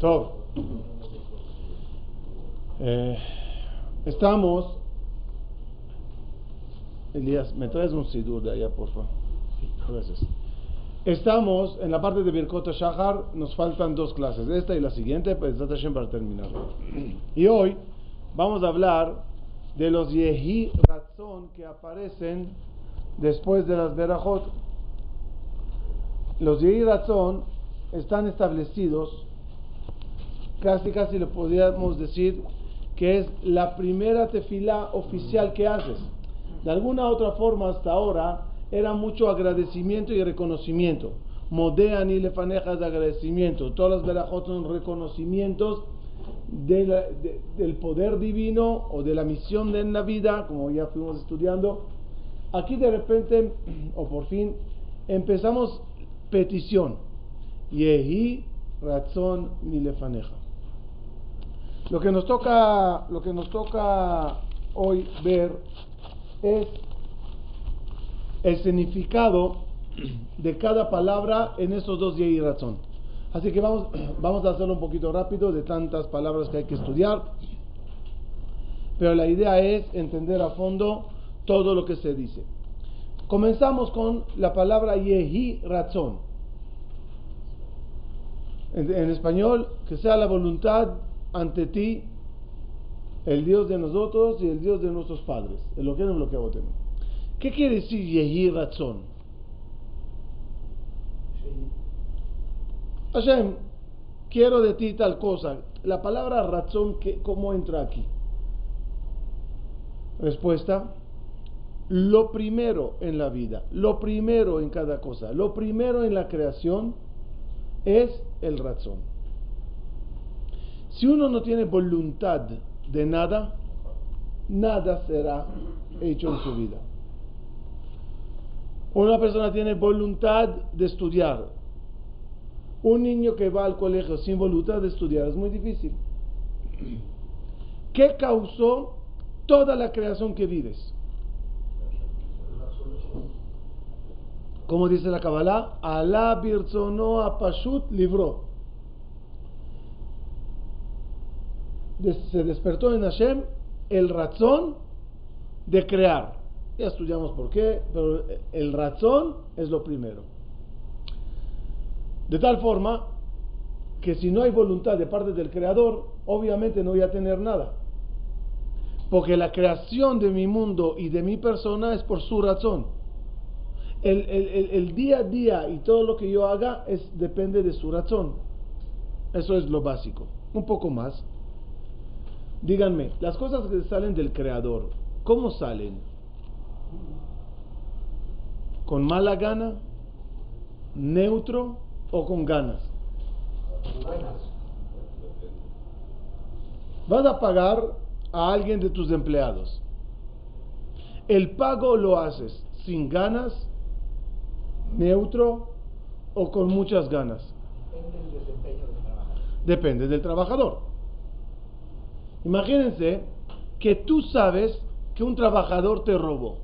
Todo. Eh, estamos. Elías, ¿me traes un sidur de allá, por favor? Gracias. Estamos en la parte de Birkot Shahar, nos faltan dos clases, esta y la siguiente, pues para terminar. Y hoy vamos a hablar de los Yehi Ratzon que aparecen después de las Berajot. Los Yehi Ratzon están establecidos, casi casi le podríamos decir que es la primera tefilá oficial que haces. De alguna otra forma hasta ahora era mucho agradecimiento y reconocimiento. Modean y lefanejas de agradecimiento. Todas las verajot son reconocimientos del poder divino o de la misión de en la vida, como ya fuimos estudiando. Aquí de repente, o por fin, empezamos petición. Yehi razón ni lefaneja. Lo que nos toca, lo que nos toca hoy ver es el significado de cada palabra en estos dos y razón. Así que vamos, vamos a hacerlo un poquito rápido de tantas palabras que hay que estudiar. Pero la idea es entender a fondo todo lo que se dice. Comenzamos con la palabra Yehi Razón. En, español, que sea la voluntad ante ti, el Dios de nosotros y el Dios de nuestros padres. Es lo que no lo que tenemos. ¿Qué quiere decir Yehi Ratzon? Hashem, quiero de ti tal cosa. La palabra razón, ¿cómo entra aquí? Respuesta, lo primero en la vida, lo primero en cada cosa, lo primero en la creación es el razón. Si uno no tiene voluntad de nada, nada será hecho en su vida. Una persona tiene voluntad de estudiar. Un niño que va al colegio sin voluntad de estudiar es muy difícil. ¿Qué causó toda la creación que vives? Como dice la Kabbalah, Alá birzono apashut libró. Se despertó en Hashem el razón de crear. Ya estudiamos por qué, pero el razón es lo primero. De tal forma que si no hay voluntad de parte del creador, obviamente no voy a tener nada. Porque la creación de mi mundo y de mi persona es por su razón. El, el, día a día y todo lo que yo haga es, depende de su razón. Eso es lo básico. Un poco más. Díganme, las cosas que salen del creador, ¿cómo salen? ¿Con mala gana? ¿Neutro o con ganas? Vas a pagar a alguien de tus empleados. El pago lo haces sin ganas, neutro o con muchas ganas. Depende del trabajador. Imagínense que tú sabes que un trabajador te robó.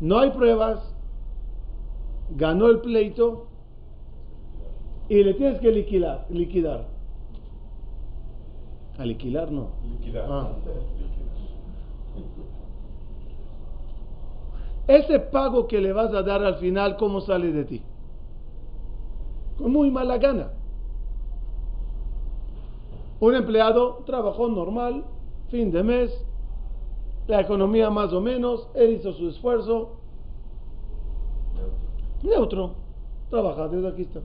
No hay pruebas, ganó el pleito y le tienes que liquidar. liquidar. A liquidar no. Liquidar. Ah. Ese pago que le vas a dar al final, ¿cómo sale de ti? Con muy mala gana. Un empleado trabajó normal, fin de mes, la economía más o menos, él hizo su esfuerzo. Neutro. Trabaja, desde aquí está.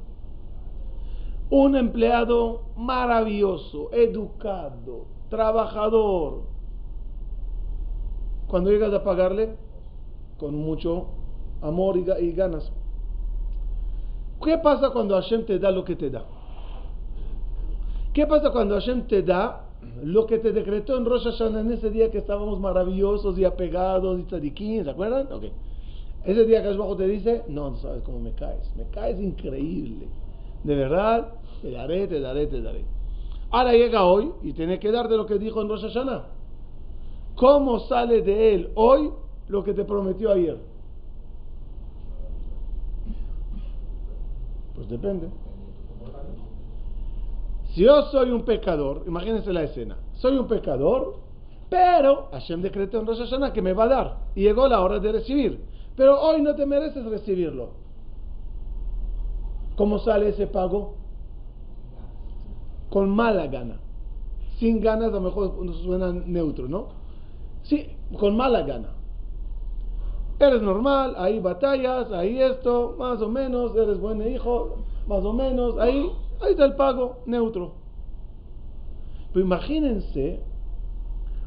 Un empleado maravilloso, educado, trabajador. Cuando llegas a pagarle, con mucho amor y, ganas. ¿Qué pasa cuando Hashem te da lo que te da? ¿Qué pasa cuando Hashem te da lo que te decretó en Rosh Hashanah en ese día que estábamos maravillosos y apegados y tzadikim, ¿se acuerdan? Okay. Ese día que bajo te dice, no, no sabes cómo me caes, me caes increíble. De verdad, te daré, te daré, te daré. Ahora llega hoy y tiene que dar de lo que dijo en Rosh Hashanah. ¿Cómo sale de él hoy lo que te prometió ayer? Pues depende. Si yo soy un pecador, imagínense la escena, soy un pecador, pero Hashem decretó en Rosh que me va a dar. Y llegó la hora de recibir. Pero hoy no te mereces recibirlo. ¿Cómo sale ese pago? Con mala gana. Sin ganas a lo mejor suena neutro, ¿no? Sí, con mala gana. Eres normal, ahí batallas, ahí esto, más o menos, eres buen hijo, más o menos, ahí, ahí está el pago, neutro. Pero imagínense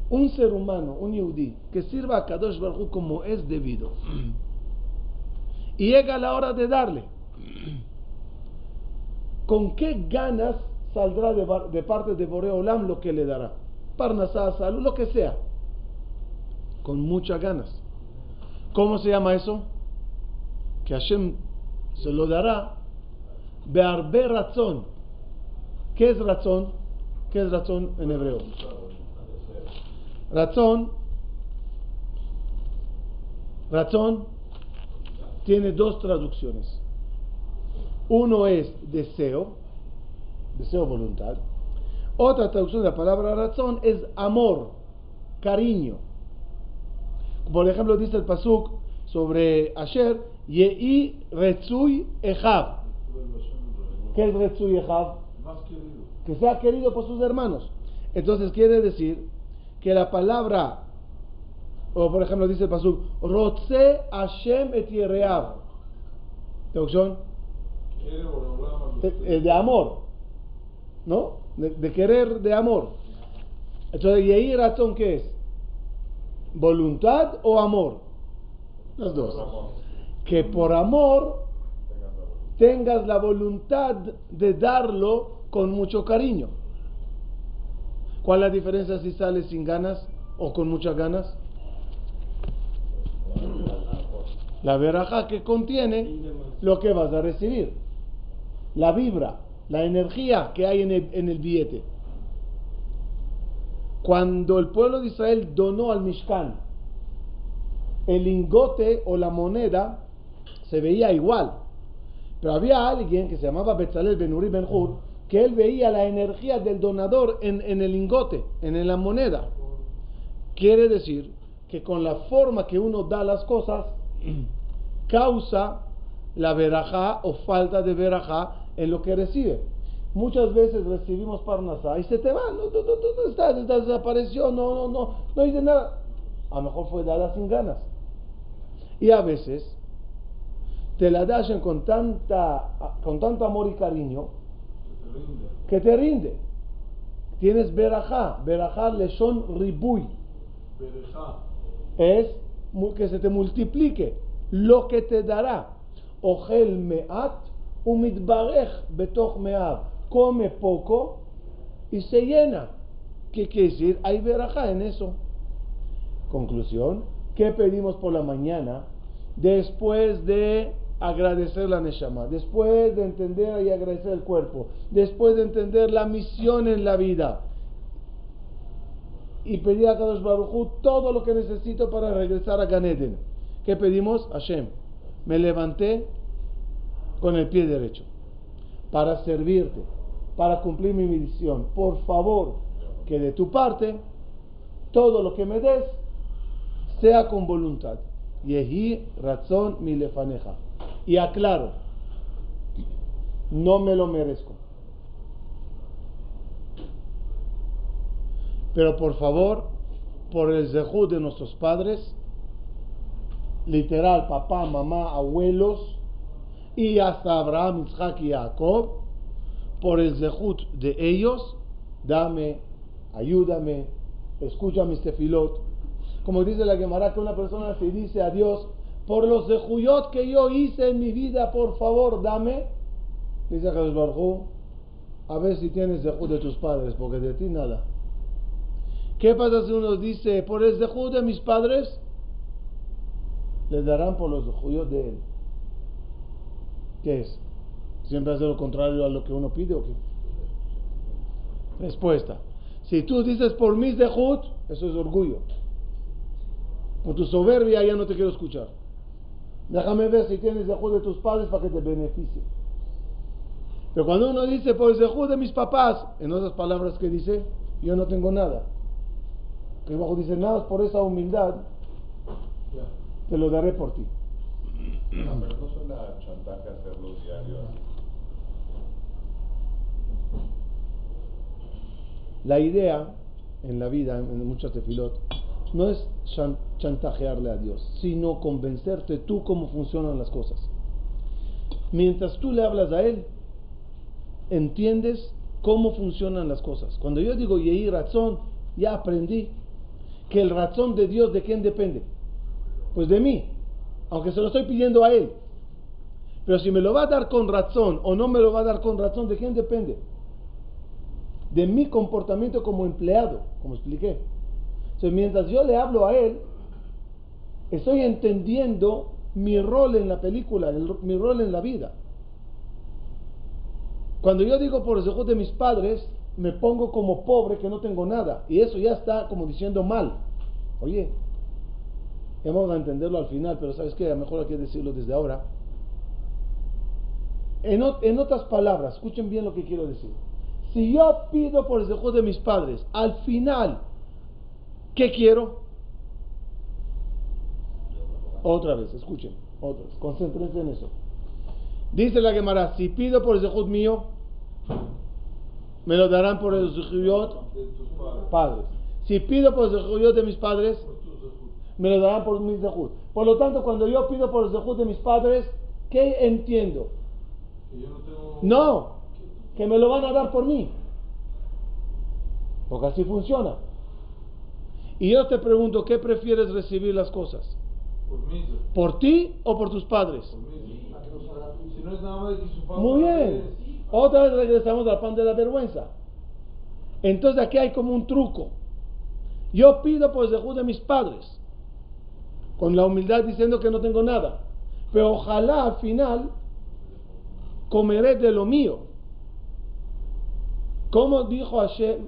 un ser humano, un yudí, que sirva a Kadosh Baruj como es debido. Y llega la hora de darle. ¿Con qué ganas saldrá de, parte de Boreolam lo que le dará? Parnasá, salud, lo que sea. Con muchas ganas. ¿Cómo se llama eso? Que Hashem se lo dará. Bearbe razón. ¿Qué es razón? ¿Qué es razón en hebreo? Razón. Razón tiene dos traducciones. Uno es deseo, deseo voluntad. Otra traducción de la palabra razón es amor, cariño. Por ejemplo, dice el Pasuk sobre Asher, Yehi Retzui Ejav. ¿Qué es Retzui Ejav? Que sea querido por sus hermanos. Entonces quiere decir que la palabra, o por ejemplo dice el Pasuk, Rotze Hashem et. ¿Traducción? De, de, amor. ¿No? De, querer de amor. Entonces, Yehi razón qué es? ¿Voluntad o amor? Los dos. Que por amor tengas la voluntad de darlo con mucho cariño. ¿Cuál es la diferencia si sale sin ganas o con muchas ganas? La veraja que contiene lo que vas a recibir. La vibra, la energía que hay en el, en el billete. Cuando el pueblo de Israel donó al Mishkan, el lingote o la moneda se veía igual. Pero había alguien que se llamaba Betzalel Ben Uri Ben Hur, que él veía la energía del donador en, en el lingote, en la moneda. Quiere decir que con la forma que uno da las cosas, causa la verajá o falta de verajá en lo que recibe. Muchas veces recibimos parnasá y se te va, no, no, no, estás, desapareció, no, no, no, no hice nada. A lo mejor fue dada sin ganas. Y a veces te la das con, tanta, con tanto amor y cariño que te rinde. Tienes verajá, verajá son ribuy. Es que se te multiplique lo que te dará. Ogel meat umitbarech betoch meab come poco y se llena. ¿Qué quiere decir? Hay verajá en eso. Conclusión, ¿qué pedimos por la mañana? Después de agradecer la Neshama, después de entender y agradecer el cuerpo, después de entender la misión en la vida y pedir a Kadosh Baruj todo lo que necesito para regresar a Ganeden. ¿Qué pedimos? Hashem, me levanté con el pie derecho para servirte, para cumplir mi misión. Por favor, que de tu parte, todo lo que me des sea con voluntad. Yehi razón mi lefaneja. Y aclaro, no me lo merezco. Pero por favor, por el zehud de nuestros padres, literal, papá, mamá, abuelos, y hasta Abraham, Isaac y Jacob, por el zehut de ellos, dame, ayúdame, escucha mis tefilot. Como dice la Gemara, que una persona se dice a Dios, por los zehuyot que yo hice en mi vida, por favor, dame. Dice a Barjú, a ver si tienes zehut de tus padres, porque de ti nada. ¿Qué pasa si uno dice, por el zehut de mis padres? Le darán por los zehuyot de él. ¿Qué es? ¿Siempre hace lo contrario a lo que uno pide o qué? Respuesta. Si tú dices por mis dejud, eso es orgullo. Por tu soberbia ya no te quiero escuchar. Déjame ver si tienes dejud de tus padres para que te beneficie. Pero cuando uno dice por el zehut de mis papás, en otras palabras que dice, yo no tengo nada. Que bajo dice, nada por esa humildad, te lo daré por ti. No, pero no suena chantaje hacerlo diario así. La idea en la vida, en muchas tefilot, no es chan- chantajearle a Dios, sino convencerte tú cómo funcionan las cosas. Mientras tú le hablas a Él, entiendes cómo funcionan las cosas. Cuando yo digo Yehi razón, ya aprendí que el razón de Dios de quién depende. Pues de mí, aunque se lo estoy pidiendo a Él. Pero si me lo va a dar con razón o no me lo va a dar con razón, ¿de quién depende? De mi comportamiento como empleado, como expliqué. Entonces, mientras yo le hablo a Él, estoy entendiendo mi rol en la película, el- mi rol en la vida. Cuando yo digo por los ojos de mis padres, me pongo como pobre que no tengo nada. Y eso ya está como diciendo mal. Oye, vamos a entenderlo al final, pero ¿sabes qué? A lo mejor hay que decirlo desde ahora. En, en otras palabras, escuchen bien lo que quiero decir. Si yo pido por los ojos de mis padres, al final, ¿qué quiero? Otra vez, escuchen, otra vez, concéntrense en eso. Dice la Gemara, si pido por el zehut mío, me lo darán por el zehut De tus padres. padres. Si pido por el zehut de mis padres, me lo darán por mis zehut. Por lo tanto, cuando yo pido por el zehut de mis padres, ¿qué entiendo? Que yo no tengo. No, que me lo van a dar por mí. Porque así funciona. Y yo te pregunto, ¿qué prefieres recibir las cosas? Por mí. ¿Por ti o por tus padres? Por mí. Si no es nada más de que su papá. Muy bien. Otra vez regresamos al pan de la vergüenza. Entonces aquí hay como un truco. Yo pido por el zehut de mis padres, con la humildad diciendo que no tengo nada. Pero ojalá al final comeré de lo mío. Como dijo Hashem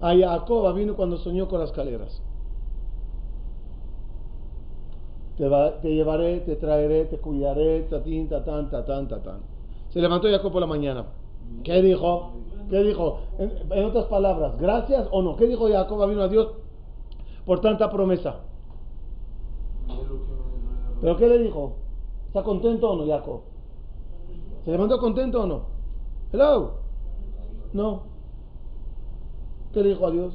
a Jacob vino cuando soñó con las escaleras. Te, va- te llevaré, te traeré, te cuidaré, tatín, tatán, tatán, tatán. Se levantó Jacob por la mañana. ¿Qué dijo? ¿Qué dijo? En, en otras palabras, ¿gracias o no? ¿Qué dijo Jacob vino a Dios por tanta promesa? ¿Pero qué le dijo? ¿Está contento o no, Jacob? ¿Se levantó contento o no? Hello. No. ¿Qué le dijo a Dios?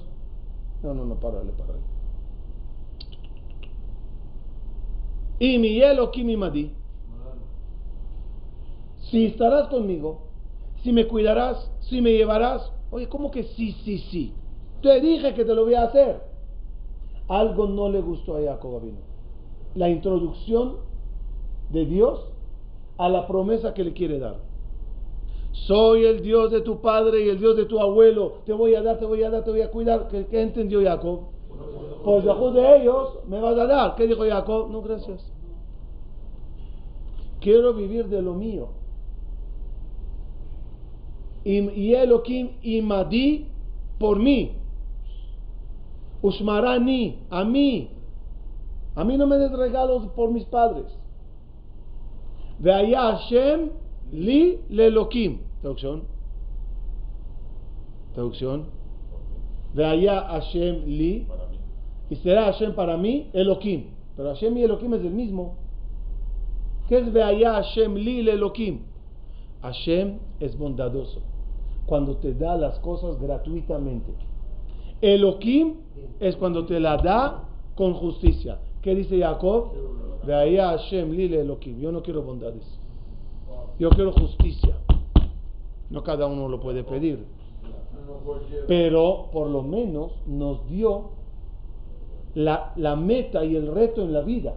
No, no, no, párale, párale. Y mi hielo, mi madi. Si estarás conmigo, si me cuidarás, si me llevarás. Oye, ¿cómo que sí, sí, sí? Te dije que te lo voy a hacer. Algo no le gustó a Jacob Avino. La introducción de Dios a la promesa que le quiere dar. Soy el Dios de tu padre y el Dios de tu abuelo. Te voy a dar, te voy a dar, te voy a cuidar. ¿Qué, entendió Jacob? Pues de ellos me vas a dar. ¿Qué dijo Jacob? No, gracias. Quiero vivir de lo mío. Y, Elohim y Madi por mí. Ushmarani, a mí. A mí no me des regalos por mis padres. Veaya Hashem li lelokim. Traducción. Traducción. Veaya Hashem li. Y será Hashem para mí Elohim. Pero Hashem y Elohim es el mismo. ¿Qué es Veaya Hashem li Elohim? Hashem es bondadoso. Cuando te da las cosas gratuitamente. Elohim es cuando te la da con justicia. ¿Qué dice Jacob? Veaya Hashem li Elohim. Yo no quiero bondades. Yo quiero justicia. No cada uno lo puede pedir. Pero por lo menos nos dio la, meta y el reto en la vida.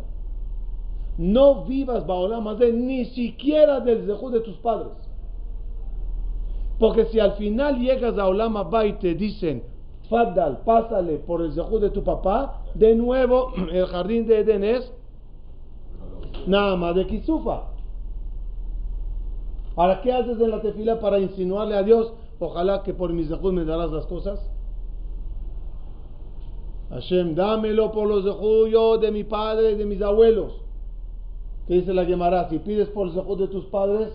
No vivas bajo de ni siquiera del dejo de tus padres. Porque si al final llegas a Olam Abba y te dicen, Faddal, pásale por el zehu de tu papá, de nuevo el jardín de Eden es nada más de Kisufa. Ahora, ¿qué haces en la tefila para insinuarle a Dios? Ojalá que por mis zehut me darás las cosas. Hashem, dámelo por los yo de mi padre y de mis abuelos. ¿Qué dice la Gemara? Si pides por el zehut de tus padres,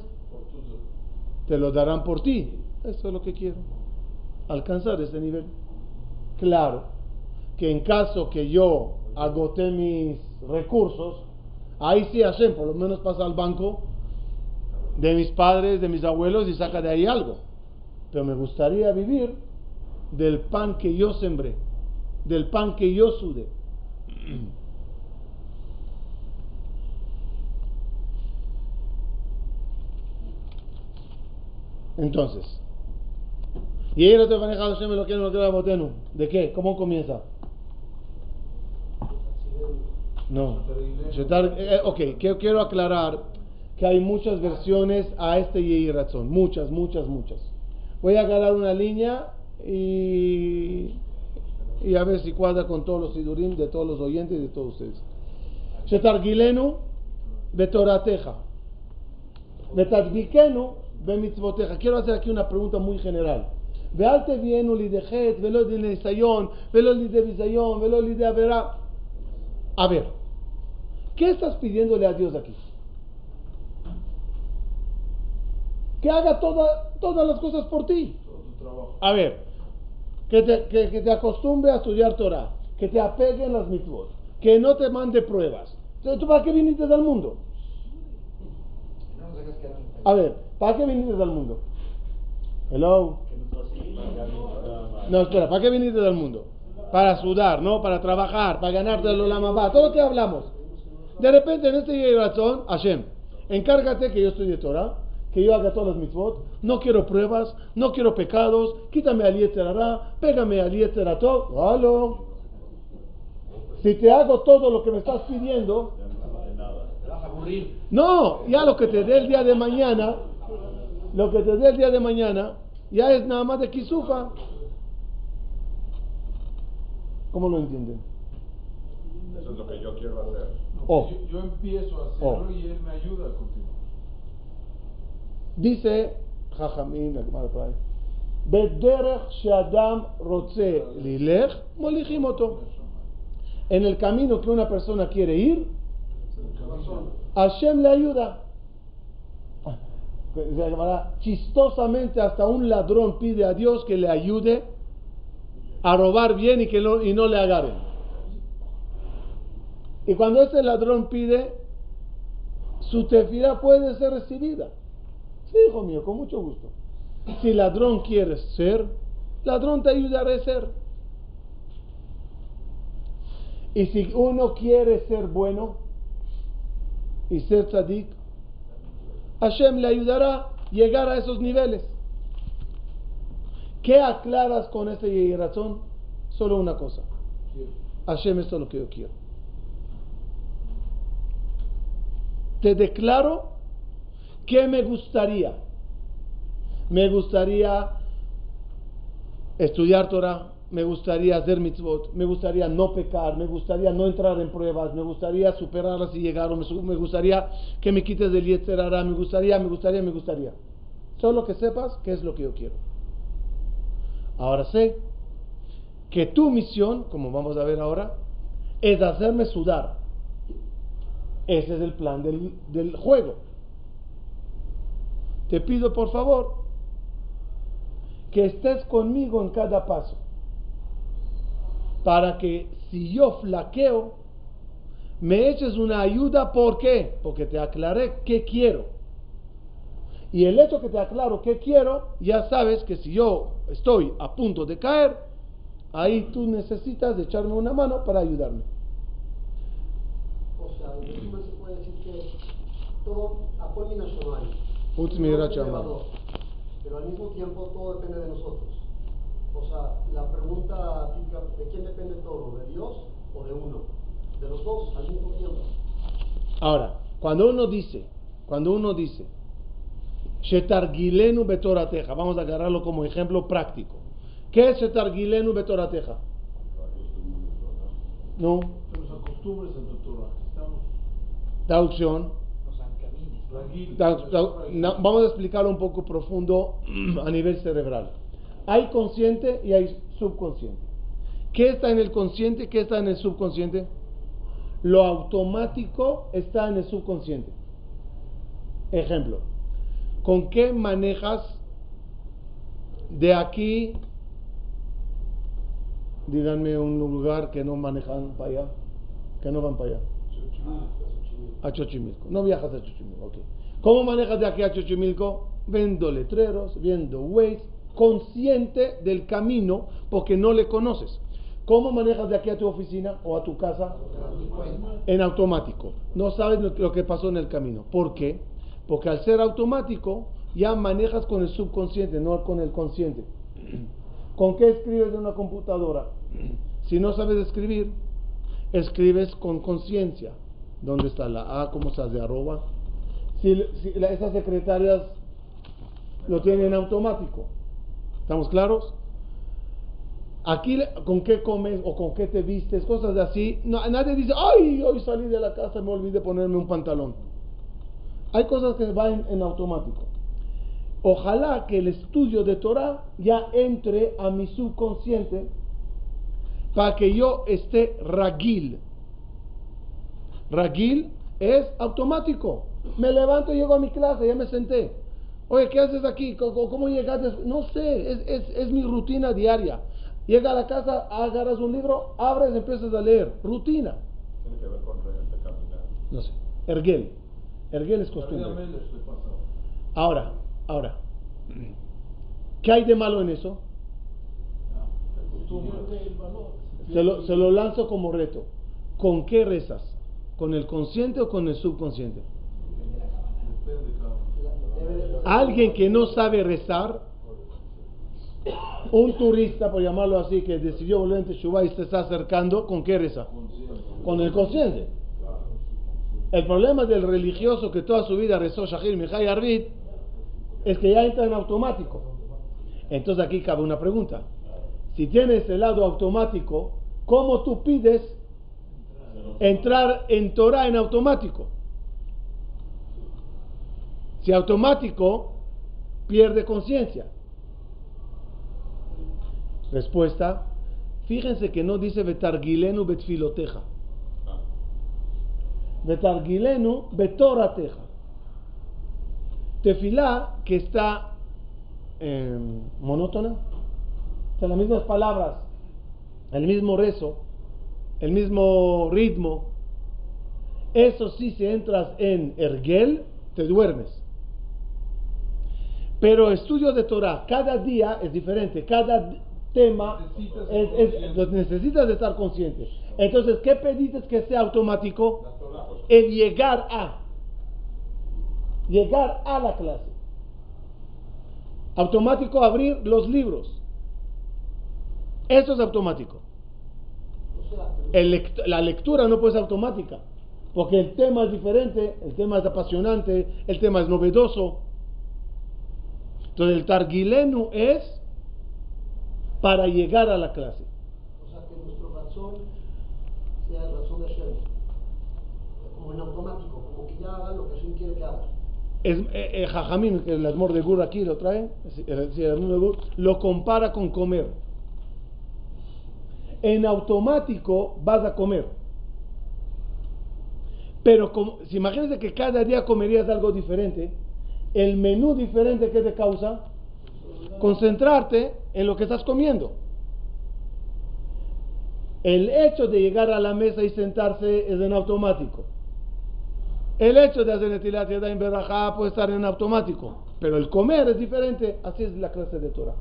te lo darán por ti. Eso es lo que quiero. Alcanzar ese nivel. Claro, que en caso que yo agote mis recursos, ahí sí Hashem por lo menos pasa al banco de mis padres, de mis abuelos y saca de ahí algo. Pero me gustaría vivir del pan que yo sembré, del pan que yo sudé. Entonces, y ahí no te Hashem lo queda botenu. ¿De qué? ¿Cómo comienza? No. Eh, ok, quiero aclarar que hay muchas versiones a este Yehi Razón. Muchas, muchas, muchas. Voy a agarrar una línea y, y a ver si cuadra con todos los sidurim de todos los oyentes y de todos ustedes. Shetargilenu betorateja. Betadbikenu bemitzvoteja. Quiero hacer aquí una pregunta muy general. ואל תביאנו לידי חטא ולא לידי ניסיון ולא לידי ביזיון ולא לידי עבירה. A ver, ¿qué estás pidiéndole a Dios aquí? Que haga toda- todas las cosas por ti. A ver, que te, que, que te acostumbre a estudiar Torah, que te apegue en las mitzvot, que no te mande pruebas. Entonces, ¿tú para qué viniste al mundo? A ver, ¿para qué viniste al mundo? Hello. No, espera, ¿para qué viniste al mundo? Para sudar, ¿no? Para trabajar, para ganarte el Olamabá, todo lo que hablamos. De repente en este día de razón, Hashem, encárgate que yo estudie Torah, que yo haga todas las mitzvot, no quiero pruebas, no quiero pecados, quítame al Yetzerará, pégame al Yetzeratov, ¡Halo! Si te hago todo lo que me estás pidiendo, no, ya lo que te dé el día de mañana, lo que te dé el día de mañana, ya es nada más de Kisufa. ¿Cómo lo entienden? Eso es lo que yo quiero hacer. Oh. Yo, yo empiezo a hacerlo Oh. y él me ayuda a continuar. Dice Jajamín, Shadam Lilech En el camino que una persona quiere ir, Hashem le ayuda. Chistosamente, hasta un ladrón pide a Dios que le ayude a robar bien y que no, le agarren. Y cuando ese ladrón pide, su tefirá puede ser recibida. Sí, hijo mío, con mucho gusto. Si ladrón quieres ser, ladrón te ayudará a ser. Y si uno quiere ser bueno y ser tzadik, Hashem le ayudará a llegar a esos niveles. ¿Qué aclaras con ese razón? Solo una cosa. Hashem, esto es lo que yo quiero. Te declaro que me gustaría. Me gustaría estudiar Torah, me gustaría hacer mitzvot, me gustaría no pecar, me gustaría no entrar en pruebas, me gustaría superarlas y llegar, me, gustaría que me quites del Yetzer Hara, me gustaría, me gustaría, me gustaría. Solo que sepas qué es lo que yo quiero. Ahora sé que tu misión, como vamos a ver ahora, es hacerme sudar. Ese es el plan del, del juego. Te pido por favor que estés conmigo en cada paso. Para que si yo flaqueo, me eches una ayuda. ¿Por qué? Porque te aclaré qué quiero. Y el hecho que te aclaro qué quiero, ya sabes que si yo estoy a punto de caer, ahí tú necesitas echarme una mano para ayudarme. O sea, se puede decir que todo apoyo nacional. Utz mirat shamayim. elevador, Pero al mismo tiempo todo depende de nosotros. O sea, la pregunta típica, ¿de quién depende todo? ¿De Dios o de uno? De los dos al mismo tiempo. Ahora, cuando uno dice, cuando uno dice, Shetargilenu betorateja, vamos a agarrarlo como ejemplo práctico. ¿Qué es Shetargilenu betorateja? No, Que nos acostumbres a tu Torah. Estamos traducción. Na- vamos a explicarlo un poco profundo a nivel cerebral. Hay consciente y hay subconsciente. ¿Qué está en el consciente? ¿Qué está en el subconsciente? Lo automático está en el subconsciente. Ejemplo, ¿Con qué manejas de aquí? Díganme un lugar que no manejan para allá, que no van para allá. A Xochimilco. No viajas a Xochimilco, ok. ¿Cómo manejas de aquí a Xochimilco? Viendo letreros, viendo Waze, consciente del camino porque no le conoces. ¿Cómo manejas de aquí a tu oficina o a tu casa? En automático. No sabes lo que pasó en el camino. ¿Por qué? Porque al ser automático ya manejas con el subconsciente, no con el consciente. ¿Con qué escribes en una computadora? Si no sabes escribir, escribes con conciencia. ¿Dónde está la A? ¿Cómo se hace arroba? Si, esas secretarias lo tienen automático. ¿Estamos claros? Aquí, ¿con qué comes o con qué te vistes? Cosas de así. No, nadie dice, ay, hoy salí de la casa y me olvidé ponerme un pantalón. Hay cosas que van en automático. Ojalá que el estudio de Torah ya entre a mi subconsciente para que yo esté ragil. Ragil es automático. Me levanto y llego a mi clase, ya me senté. Oye, ¿qué haces aquí? ¿Cómo, cómo llegaste? No sé, es, es, es mi rutina diaria. Llega a la casa, agarras un libro, abres y empiezas a leer. Rutina. Tiene que ver con reglas de caminar. No sé. Erguel. Erguel es costumbre. Ahora, ahora. ¿Qué hay de malo en eso? Valor. Se lo, se lo lanzo como reto. ¿Con qué rezas? ¿Con el consciente o con el subconsciente? Alguien que no sabe rezar, un turista, por llamarlo así, que decidió volver en Teshuvah y se está acercando, ¿con qué reza? Con el consciente. El problema del religioso que toda su vida rezó Shahir Mihai Arvit es que ya entra en automático. Entonces aquí cabe una pregunta. Si tienes el lado automático, ¿cómo tú pides entrar en Torah en automático? Si automático, pierde conciencia. Respuesta, fíjense que no dice betargilenu betfiloteja. Betargilenu betorateja. Tefilá que está eh, monótona, o sea, las mismas palabras, el mismo rezo, el mismo ritmo. Eso sí, si entras en Ergel, te duermes. Pero estudio de Torah, cada día es diferente, cada tema Necesitas es, necesitas de estar consciente. Entonces, ¿qué pediste que sea automático? Torah, pues, El llegar a. Llegar a la clase. Automático abrir los libros. Eso es automático. El lect- la lectura no puede ser automática, porque el tema es diferente, el tema es apasionante, el tema es novedoso. Entonces el targilenu es para llegar a la clase. o sea, que nuestro razón sea el razón de Hashem. Como en automático, como que ya haga lo que Hashem quiere que haga. Es, eh, eh, Jajamín, que el Admor de Gur aquí lo trae, el, el Gur, lo compara con comer. En automático vas a comer. Pero como, si imagínate que cada día comerías algo diferente, el menú diferente que te causa, concentrarte en lo que estás comiendo. El hecho de llegar a la mesa y sentarse es en automático. El hecho de hacer Netilat Yadayim Berajá puede estar en automático, pero el comer es diferente. Así es la clase de Torah.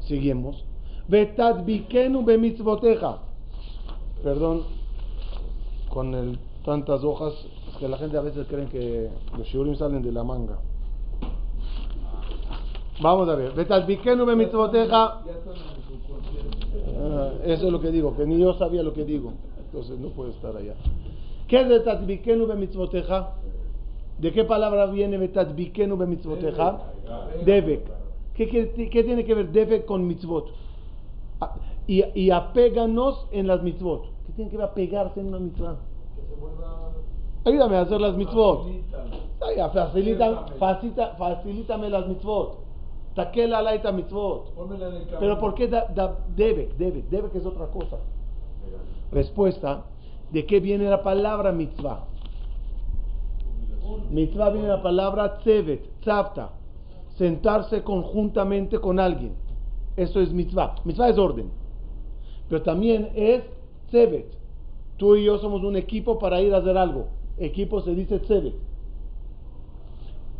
Seguimos. Betadbikenu bemitzvoteja. Perdón, con el, tantas hojas, es que la gente a veces creen que los shiurim salen de la manga. Vamos a ver. Betadbikenu bemitzvoteja. Ah, eso es lo que digo, que ni yo sabía lo que digo. Entonces no puede estar allá. ¿Qué es Betadbikenu bemitzvoteja? ¿De qué palabra viene Betadbikenu bemitzvoteja? Debek. ¿Qué, qué, qué tiene que ver Debek con mitzvot? Y, y apéganos en las mitzvot. ¿Qué tiene que ver apegarse en una mitzvah? Que se vuelva. Ayúdame a hacer las mitzvot. Facilitan. Ya, facilita, facilita, facilítame las mitzvot. Taquela laita mitzvot. Pero ¿por qué da, da, debe? Debe, debe que es otra cosa. Respuesta, ¿de qué viene la palabra mitzvah? Mitzvah viene la palabra tzevet, tzavta, sentarse conjuntamente con alguien. Eso es mitzvah. Mitzvah es orden. Pero también es tzevet. Tú y yo somos un equipo para ir a hacer algo. Equipo se dice tzevet.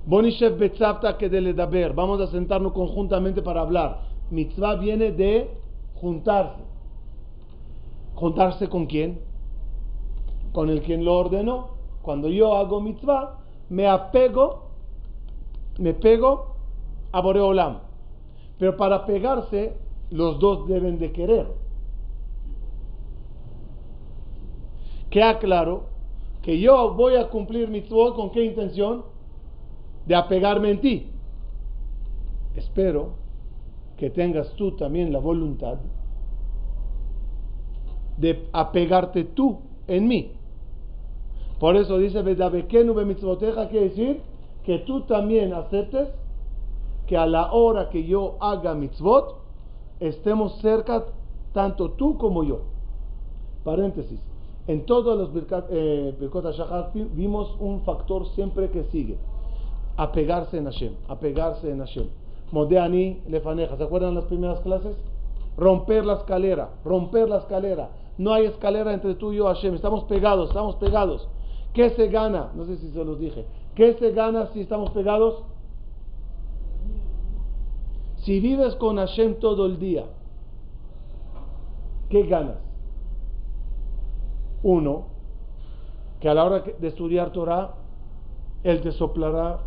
Bonishev betzavta. Vamos a sentarnos conjuntamente para hablar. Mitzvah viene de juntarse. ¿Juntarse con quién? Con el quien lo ordenó. Cuando yo hago mitzvah, me apego, me pego a Boreolam. Pero para pegarse, los dos deben de querer. Queda claro que yo voy a cumplir mitzvot con qué intención? De apegarme en ti. Espero que tengas tú también la voluntad de apegarte tú en mí. Por eso dice, quiere decir que tú también aceptes que a la hora que yo haga mitzvot, estemos cerca tanto tú como yo. Paréntesis. En todos los Birkat, eh, vimos un factor siempre que sigue. Apegarse en Hashem. Apegarse en Hashem. Modeani lefaneja. ¿Se acuerdan las primeras clases? Romper la escalera. Romper la escalera. No hay escalera entre tú y yo, Hashem. Estamos pegados, estamos pegados. ¿Qué se gana? No sé si se los dije. ¿Qué se gana si estamos pegados? Si vives con Hashem todo el día, ¿qué ganas? Uno, que a la hora de estudiar Torah, Él te soplará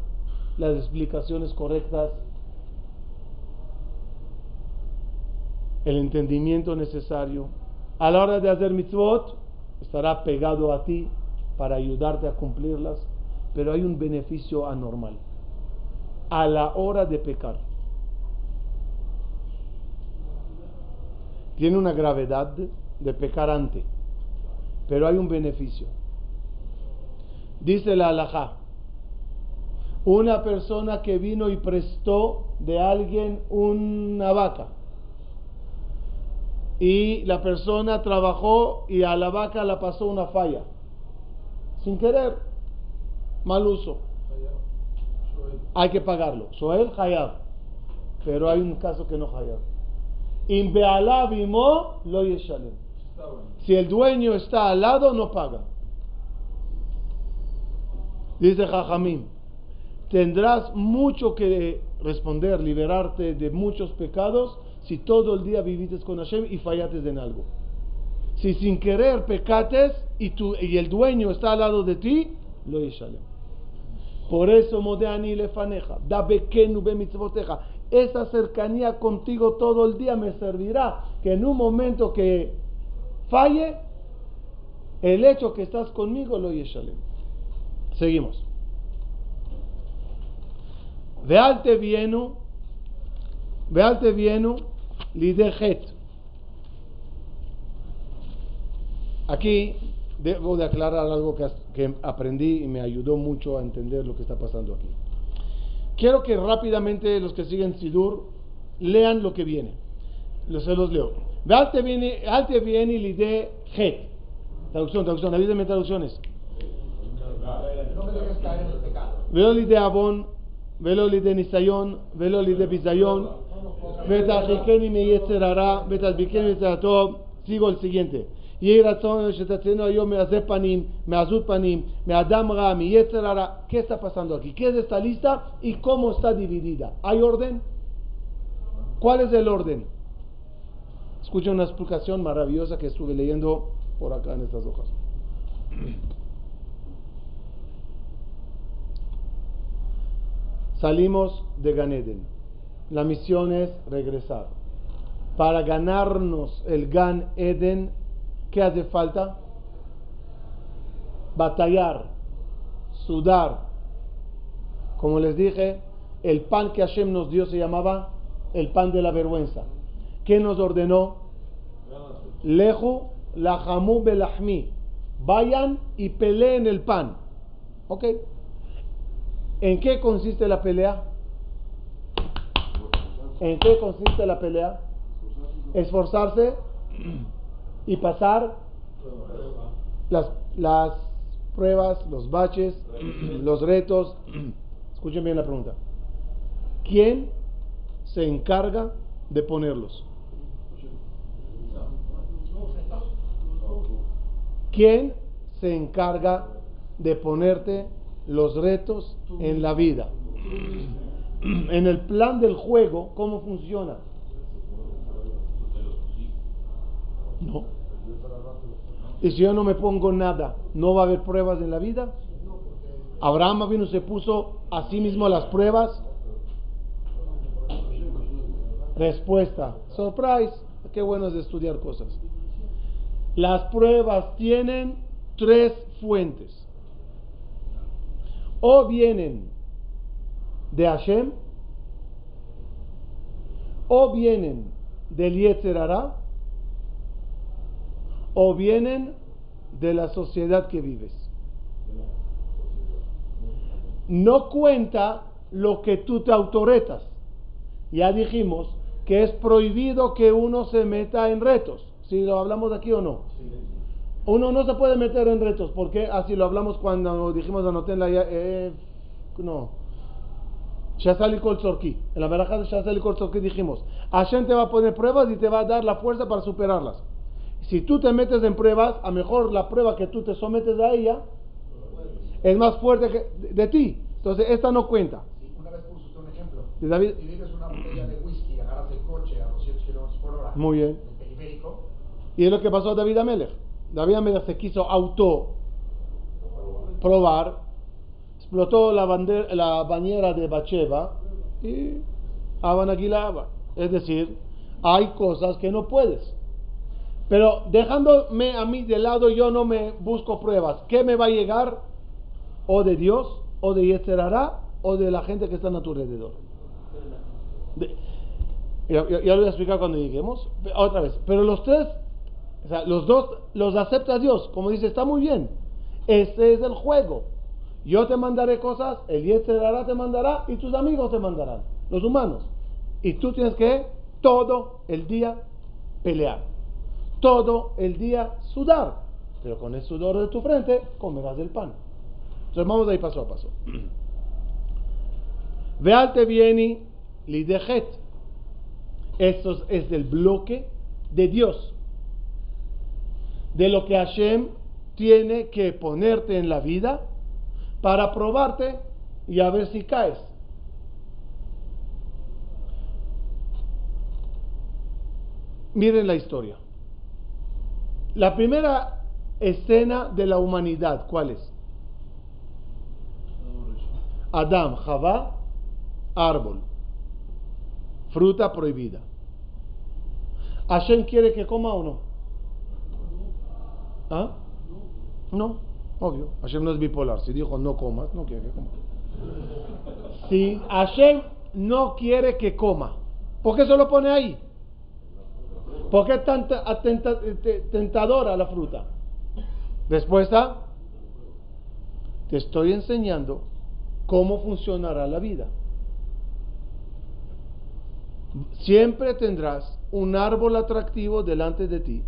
las explicaciones correctas, el entendimiento necesario. A la hora de hacer mitzvot, estará pegado a ti para ayudarte a cumplirlas, pero hay un beneficio anormal. A la hora de pecar, tiene una gravedad de pecar antes, pero hay un beneficio. Dice la alajá, una persona que vino y prestó de alguien una vaca y la persona trabajó y a la vaca la pasó una falla, sin querer, mal uso. Hay que pagarlo. Soel Hayab. Pero hay un caso que no Hayab. Lo yeshalem. Si el dueño está al lado, no paga. Dice Jajamim, tendrás mucho que responder, liberarte de muchos pecados si todo el día viviste con Hashem y fallates en algo. Si sin querer pecates y, tu, y el dueño está al lado de ti, lo yeshalem. Por eso, Modeani lefaneja, da bekenu mitzvoteja. Esa cercanía contigo todo el día me servirá que en un momento que falle, el hecho que estás conmigo lo yeshalem. Seguimos. Vealte vienu, vealte vienu, lidejet. Aquí debo de aclarar algo que, que, aprendí y me ayudó mucho a entender lo que está pasando aquí. Quiero que rápidamente los que siguen Sidur lean lo que viene. Se los leo. Vealte viene, alte viene lide het. Traducción, traducción, avísenme traducciones. Velo lide abón, velo lide nisayon, velo lide bisayon, ותרחיקני מיצר הרע, ותדביקני מיצר הטוב. sigo el siguiente. יהי רצון שתצאנו היום מעזי פנים, מעזות פנים, מאדם רע, מיצר הרע. ¿Qué está pasando aquí? ¿Qué es esta lista y cómo está dividida? ¿Hay orden? ¿Cuál es el orden? Escucha una explicación maravillosa que estuve leyendo por acá en estas hojas. Salimos de Ganeden. La misión es regresar. Para ganarnos el Gan Eden, ¿qué hace falta? Batallar, sudar. Como les dije, el pan que Hashem nos dio se llamaba el pan de la vergüenza. ¿Qué nos ordenó? Leju lahamu belahmi. Vayan y peleen el pan. ¿Ok? ¿En qué consiste la pelea? ¿En qué consiste la pelea? Esforzarse y pasar las, las pruebas, los baches, los retos. Escuchen bien la pregunta. ¿Quién se encarga de ponerlos? ¿Quién se encarga de ponerte los retos en la vida? En el plan del juego, ¿cómo funciona? No. Y si yo no me pongo nada, ¿no va a haber pruebas en la vida? Abraham vino se puso a sí mismo las pruebas. Respuesta. Surprise. Qué bueno es estudiar cosas. Las pruebas tienen tres fuentes. O vienen de Hashem, o vienen del Yetzerara, o vienen de la sociedad que vives. No cuenta lo que tú te autoretas. Ya dijimos que es prohibido que uno se meta en retos. Si lo hablamos aquí o no. Uno no se puede meter en retos, porque así lo hablamos cuando dijimos anoten la eh, no. Shazali Kol En la veraja de Shazali Kol dijimos, Hashem te va a poner pruebas y te va a dar la fuerza para superarlas. Si tú te metes en pruebas, a mejor la prueba que tú te sometes a ella es más fuerte que de, ti. Entonces, esta no cuenta. una vez usted un ejemplo. De David. Si vives una botella de whisky y agarras el coche a 200 kilómetros por hora. Muy bien. El periférico. Y es lo que pasó a David Amelech. David Amelech se quiso auto probar, explotó la, bandera, la bañera de Bacheva y Abanaguilaba. Es decir, hay cosas que no puedes. Pero dejándome a mí de lado, yo no me busco pruebas. ¿Qué me va a llegar? O de Dios, o de Yetzerará, o de la gente que está a tu alrededor. ya, lo voy a explicar cuando lleguemos. Otra vez. Pero los tres, o sea, los dos los acepta Dios. Como dice, está muy bien. Ese es el juego. Yo te mandaré cosas, el Yetzerará te mandará y tus amigos te mandarán, los humanos. Y tú tienes que todo el día pelear todo el día sudar, pero con el sudor de tu frente comerás el pan. Entonces vamos de ahí paso a paso. Vealte vieni lidejet. Esto es del bloque de Dios. De lo que Hashem tiene que ponerte en la vida para probarte y a ver si caes. Miren la historia. La primera escena de la humanidad, ¿cuál es? Adam, Javá, árbol, fruta prohibida. ¿Hashem quiere que coma o no? ¿Ah? No, obvio. Hashem no es bipolar. Si dijo no comas, no quiere que coma. Si Hashem no quiere que coma, ¿por qué se lo pone ahí? ¿Por qué tanta tentadora la fruta? Respuesta, te estoy enseñando cómo funcionará la vida. Siempre tendrás un árbol atractivo delante de ti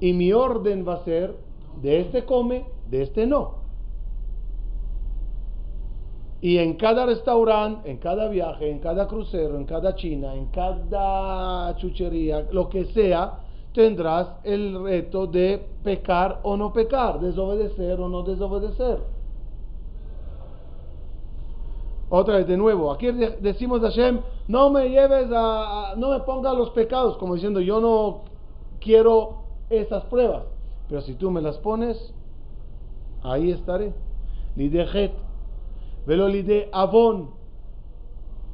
y mi orden va a ser, de este come, de este no. Y en cada restaurante, en cada viaje, en cada crucero, en cada china, en cada chuchería, lo que sea, tendrás el reto de pecar o no pecar, desobedecer o no desobedecer. Otra vez, de nuevo, aquí decimos a Hashem, no me lleves a, no me pongas los pecados, como diciendo, yo no quiero esas pruebas, pero si tú me las pones, ahí estaré. Lidejet Velo de avon.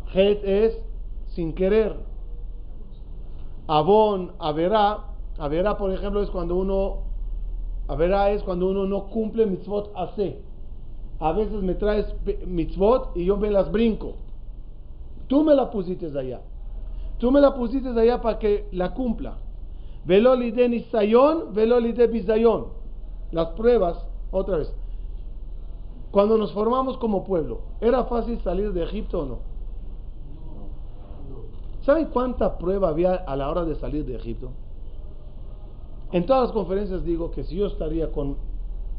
Het es sin querer. Avon, averá. Averá, por ejemplo, es cuando uno. Averá es cuando uno no cumple mitzvot hace. A veces me traes mitzvot y yo me las brinco. Tú me la pusiste allá. Tú me la pusiste allá para que la cumpla. Velo de nisayon, velo de bisayon. Las pruebas, otra vez. Cuando nos formamos como pueblo, ¿era fácil salir de Egipto o no? ¿Saben cuánta prueba había a la hora de salir de Egipto? En todas las conferencias digo que si yo estaría con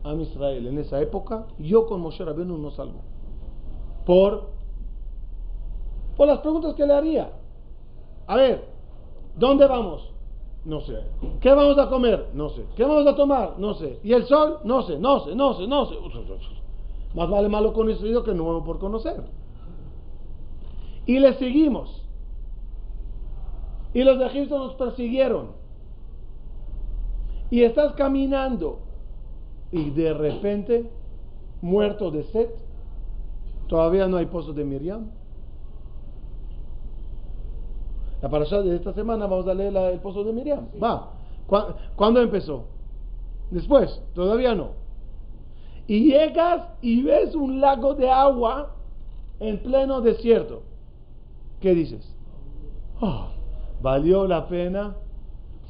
a Israel en esa época, yo con Moshe Rabbeinu no salgo. Por, por las preguntas que le haría. A ver, ¿dónde vamos? No sé. ¿Qué vamos a comer? No sé. ¿Qué vamos a tomar? No sé. ¿Y el sol? No sé, no sé, no sé, no sé. Más vale malo conocido que nuevo por conocer. Y le seguimos. Y los Egipto nos persiguieron. Y estás caminando. Y de repente, muerto de sed, todavía no hay pozo de Miriam. La parasha de esta semana vamos a leer la- el pozo de Miriam. Va. ¿Cuá- ¿Cuándo empezó? Después, todavía no. Y llegas y ves un lago de agua en pleno desierto. ¿Qué dices? Oh, valió la pena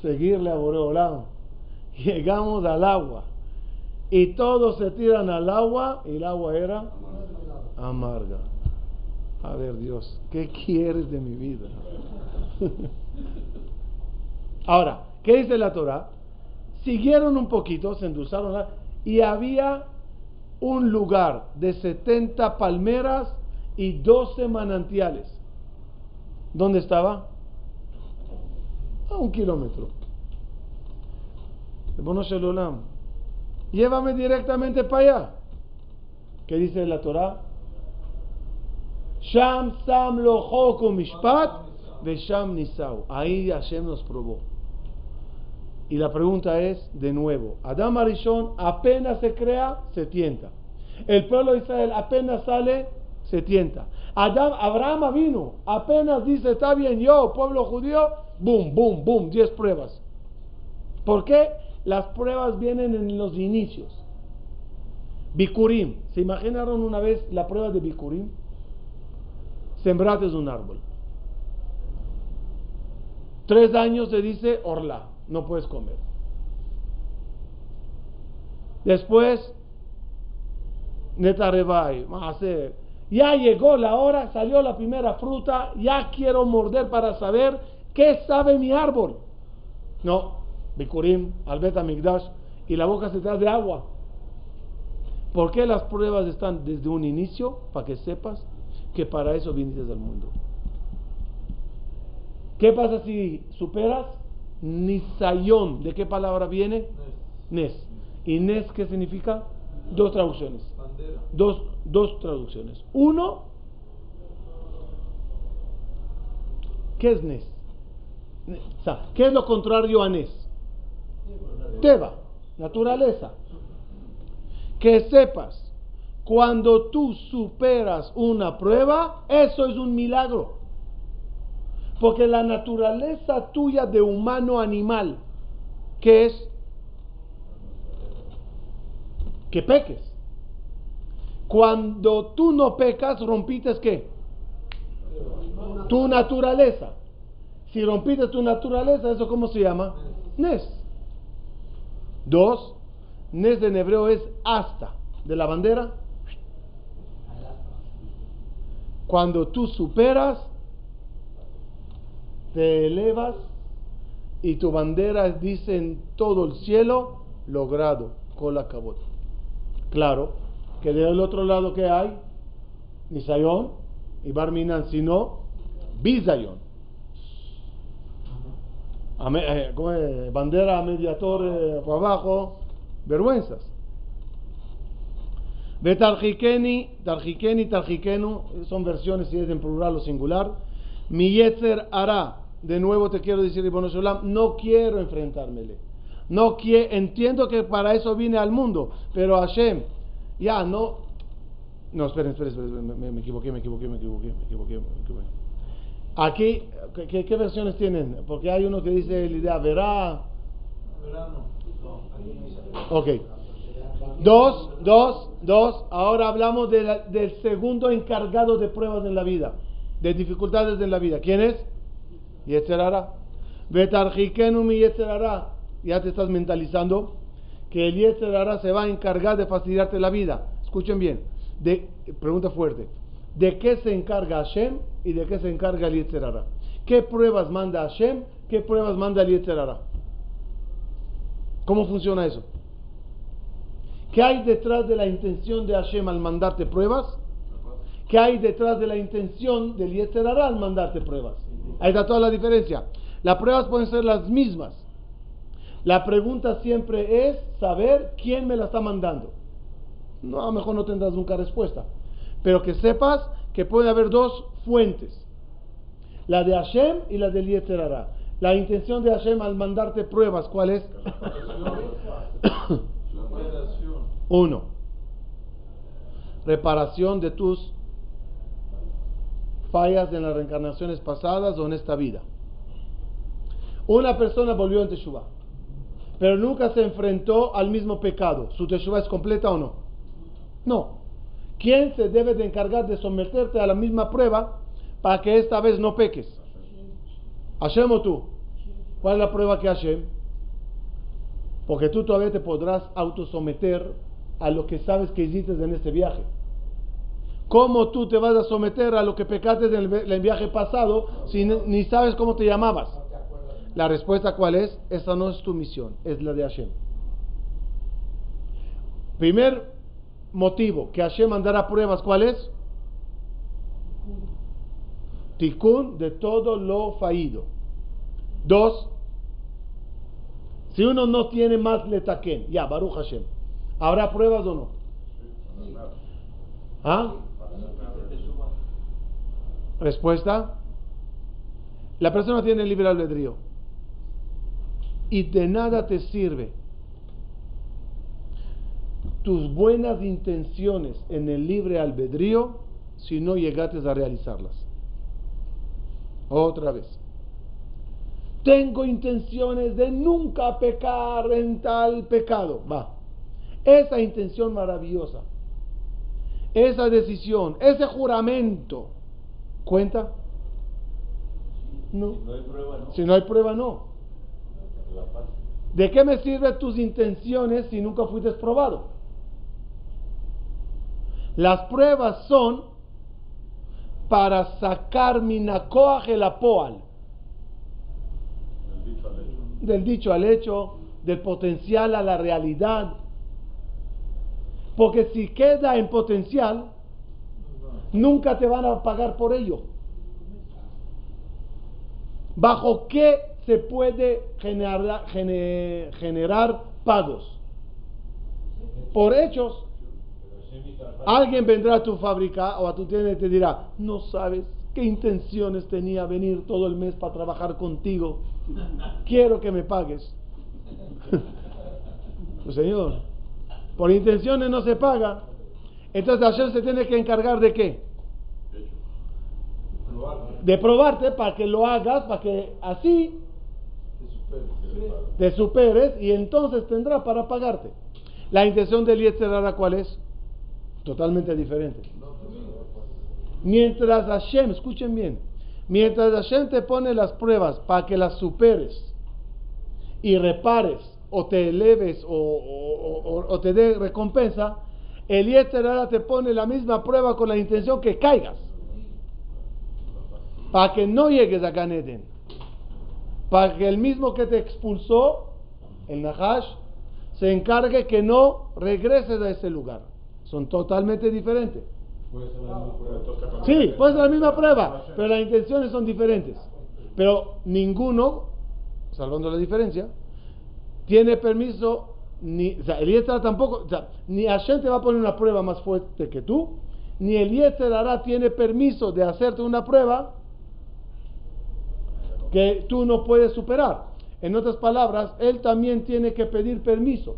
seguirle a Boreolam. Llegamos al agua y todos se tiran al agua y el agua era amarga. A ver Dios, ¿qué quieres de mi vida? Ahora, ¿qué dice la Torah? Siguieron un poquito, se endulzaron la- y había un lugar de 70 palmeras y 12 manantiales. ¿Dónde estaba? A un kilómetro. Olam, Llévame directamente para allá. ¿Qué dice la Torah? Sham sam mishpat vesham nisau. Ahí Hashem nos probó. Y la pregunta es, de nuevo, Adam Arishon apenas se crea, se tienta. El pueblo de Israel apenas sale, se tienta. Adam, Abraham vino, apenas dice, está bien, yo, pueblo judío, boom, boom, boom, 10 pruebas. ¿Por qué? Las pruebas vienen en los inicios. Bikurim. ¿Se imaginaron una vez la prueba de Bikurim? Sembrates un árbol. Tres años se dice orla, no puedes comer. Después, netarebai. Ya llegó la hora, salió la primera fruta, ya quiero morder para saber qué sabe mi árbol. No, Bikurim, Albeta Migdash, y la boca se te de agua. ¿Por qué las pruebas están desde un inicio? Para que sepas que para eso viniste al mundo. ¿Qué pasa si superas? Nisayón. ¿De qué palabra viene? Nes. ¿Y Nes qué significa? Dos traducciones. Dos, dos traducciones. Uno, ¿qué es Nes? Ne- o sea, ¿qué es lo contrario a Nes? Teba, naturaleza. Que sepas, cuando tú superas una prueba, eso es un milagro. Porque la naturaleza tuya de humano animal, que es que peques. Cuando tú no pecas, rompites qué? Tu naturaleza. Si rompiste tu naturaleza, ¿eso cómo se llama? Nes. Dos, Nes en hebreo es hasta. De la bandera. Cuando tú superas, te elevas y tu bandera dice en todo el cielo, logrado, cola cabot. Claro, que del otro lado que hay, Nisayón y Barminan, sino me- eh. Bandera mediator para abajo, vergüenzas. De Tarjikeni, Tarjikeni, Tarjikenu, son versiones si es en plural o singular. Mi Yetzer hará, de nuevo te quiero decir, Shalom, no quiero enfrentármele. No quiero, entiendo que para eso vine al mundo, pero Hashem, ya no. No, esperen, esperen, esperen, me, equivoqué, me equivoqué, me equivoqué, me equivoqué, me equivoqué. Aquí, ¿qué- ¿qué, qué versiones tienen? Porque hay uno que dice la idea verá. Ok. Dos, dos, dos. Ahora hablamos de la- del segundo encargado de pruebas en la vida, de dificultades en la vida. ¿Quién es? Yetzerara. Betarjikenu mi Yetzerara. Ya te estás mentalizando que el Yetzerara se va a encargar de facilitarte la vida. Escuchen bien. De, pregunta fuerte. ¿De qué se encarga Hashem y de qué se encarga el Yetzerara? ¿Qué pruebas manda Hashem? ¿Qué pruebas manda el Yetzerara? ¿Cómo funciona eso? ¿Qué hay detrás de la intención de Hashem al mandarte pruebas? ¿Qué hay detrás de la intención del Yetzer Hara al mandarte pruebas? Ahí está toda la diferencia. Las pruebas pueden ser las mismas. La pregunta siempre es saber quién me la está mandando. No, a lo mejor no tendrás nunca respuesta. Pero que sepas que puede haber dos fuentes. La de Hashem y la del Yetzer Hara. La intención de Hashem al mandarte pruebas, ¿cuál es? Uno. Reparación de tus fallas en las reencarnaciones pasadas o en esta vida. Una persona volvió en Teshuvah, pero nunca se enfrentó al mismo pecado. ¿Su Teshuvah es completa o no? No. ¿Quién se debe de encargar de someterte a la misma prueba para que esta vez no peques? Hashem o tú. ¿Cuál es la prueba que Hashem? Porque tú todavía te podrás autosometer a lo que sabes que hiciste en este viaje. ¿Cómo tú te vas a someter a lo que pecaste en el viaje pasado si ni sabes cómo te llamabas? La respuesta cuál es? Esa no es tu misión, es la de Hashem. Primer motivo que Hashem mandará pruebas, ¿cuál es? Tikkun de todo lo fallido. Dos, si uno no tiene más letaken, ya, Baruch Hashem, ¿habrá pruebas o no? ¿Ah? Respuesta. La persona tiene libre albedrío. Y de nada te sirve tus buenas intenciones en el libre albedrío si no llegaste a realizarlas. Otra vez. Tengo intenciones de nunca pecar en tal pecado. Va. Esa intención maravillosa, esa decisión, ese juramento, ¿cuenta? No. Si no hay prueba, no. Si no, hay prueba, no. ¿De qué me sirven tus intenciones si nunca fuiste probado? Las pruebas son para sacar mi nacoaje la poal. Del dicho al hecho, del potencial a la realidad. Porque si queda en potencial, nunca te van a pagar por ello. ¿Bajo qué se puede generar, generar pagos? Por hechos. Alguien vendrá a tu fábrica o a tu tienda y te dirá, no sabes qué intenciones tenía venir todo el mes para trabajar contigo. Quiero que me pagues. pues señor, por intenciones no se paga. Entonces ayer se tiene que encargar de qué? De probarte para que lo hagas, para que así te superes y entonces tendrá para pagarte. La intención del Yetzerara, ¿cuál es? Totalmente diferente. Mientras Hashem, escuchen bien, mientras Hashem te pone las pruebas para que las superes y repares o te eleves o, te dé recompensa, el Yetzerara te pone la misma prueba con la intención que caigas. Para que no llegues a Ganeden. Para que el mismo que te expulsó, el Nahash, se encargue que no regreses a ese lugar. Son totalmente diferentes. Sí, puede ser la misma prueba, pero las intenciones son diferentes. Pero ninguno, salvando la diferencia, tiene permiso, ni, o sea, el tampoco, o sea, ni Hashem te va a poner una prueba más fuerte que tú, ni el hará tiene permiso de hacerte una prueba que tú no puedes superar. En otras palabras, él también tiene que pedir permiso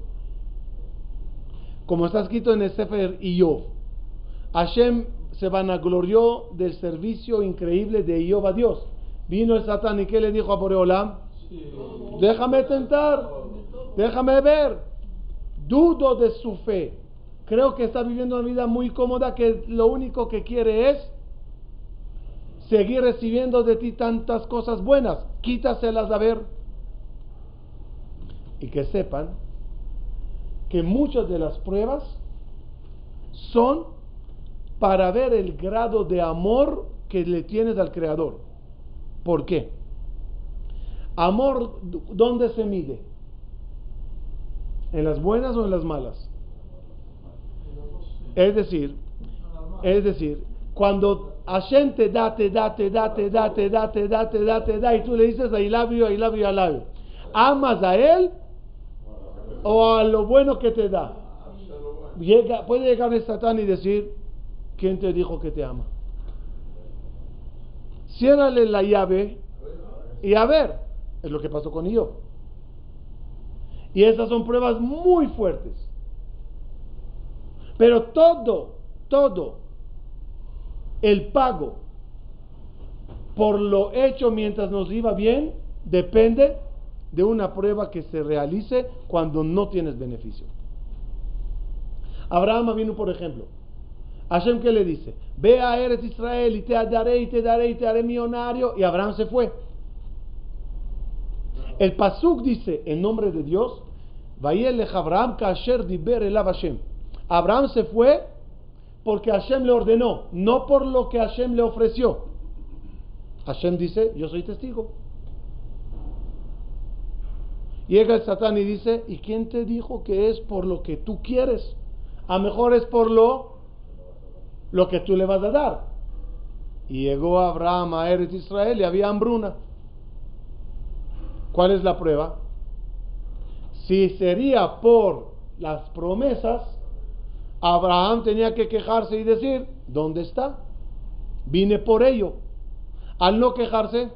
como está escrito en el Sefer Iyov. Hashem se vanaglorió del servicio increíble de Iyov a Dios. Vino el Satán y ¿qué le dijo a Boreolam? Déjame tentar, déjame ver. Dudo de su fe. Creo que está viviendo una vida muy cómoda que lo único que quiere es seguir recibiendo de ti tantas cosas buenas. Quítaselas a ver. Y que sepan que muchas de las pruebas son para ver el grado de amor que le tienes al Creador. ¿Por qué? Amor, ¿dónde se mide? ¿En las buenas o en las malas? Es decir, es decir, cuando Hashem te da, te da, te da, te da, te da, te da, te da, te da, y tú le dices I love you, I love you. ¿Amas a él o a lo bueno que te da? Puede llegar el Satán y decir, ¿quién te dijo que te ama? Ciérrale la llave y a ver, es lo que pasó con yo. Y esas son pruebas muy fuertes. Pero todo, todo el pago por lo hecho mientras nos iba bien depende de una prueba que se realice cuando no tienes beneficio. Abraham vino, por ejemplo. Hashem que le dice, ve a Eres Israel y te daré y te daré y te haré millonario. Y Abraham se fue. El Pasuk dice, en nombre de Dios, Abraham kasher. Abraham se fue porque Hashem le ordenó, no por lo que Hashem le ofreció. Hashem dice, yo soy testigo. Llega el Satán y dice, ¿y quién te dijo que es por lo que tú quieres? A mejor es por lo, lo que tú le vas a dar. Y llegó Abraham a Eretz Israel y había hambruna. ¿Cuál es la prueba? Si sería por las promesas, Abraham tenía que quejarse y decir, ¿dónde está? Vine por ello. Al no quejarse,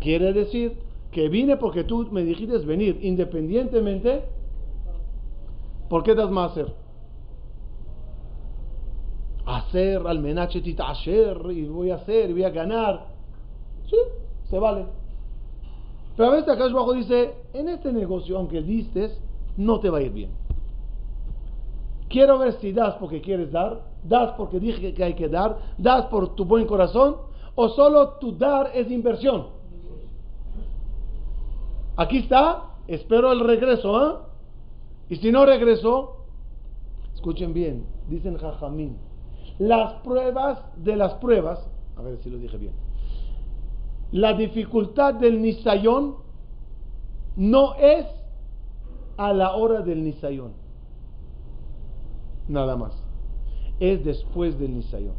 quiere decir que vine porque tú me dijiste venir, independientemente, ¿por qué das más hacer? Hacer al menache hacer y voy a hacer y voy a ganar. Sí, se vale. Pero a veces acá abajo dice, en este negocio, aunque distes, no te va a ir bien. Quiero ver si das porque quieres dar, das porque dije que hay que dar, das por tu buen corazón, o solo tu dar es inversión. Aquí está, espero el regreso, ¿eh? Y si no regreso, escuchen bien, dicen Jajamín, las pruebas de las pruebas, a ver si lo dije bien, la dificultad del nisayón no es a la hora del nisayón, nada más, es después del nisayón.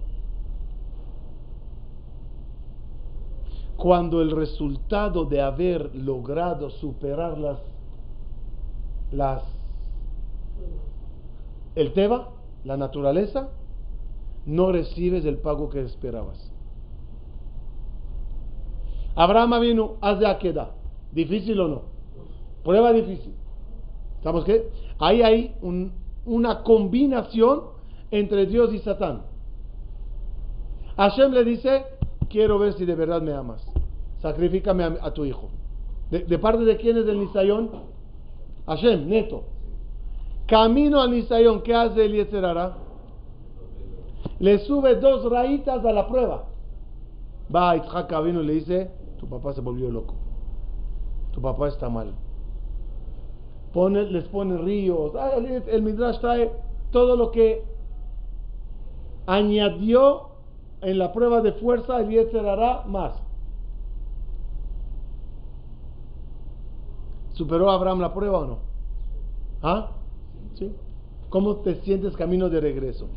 Cuando el resultado de haber logrado superar las, las el teba, la naturaleza, no recibes el pago que esperabas. Abraham vino, haz de aqueda. ¿Difícil o no? Prueba difícil. ¿Sabes qué? Ahí hay una combinación entre Dios y Satán. Hashem le dice, quiero ver si de verdad me amas. Sacrifícame a, tu hijo. De, parte de quién es el Nisayón? Hashem, neto. Camino al Nisayón, ¿qué hace el Yetzerara? Le sube dos rayitas a la prueba. Va a Itzhak y le dice, tu papá se volvió loco. Tu papá está mal. Pone, les pone ríos. Ah, el, Midrash trae todo lo que añadió en la prueba de fuerza el Yetzer hará más. ¿Superó Abraham la prueba o no? ¿Ah? ¿Sí? ¿Cómo te sientes camino de regreso?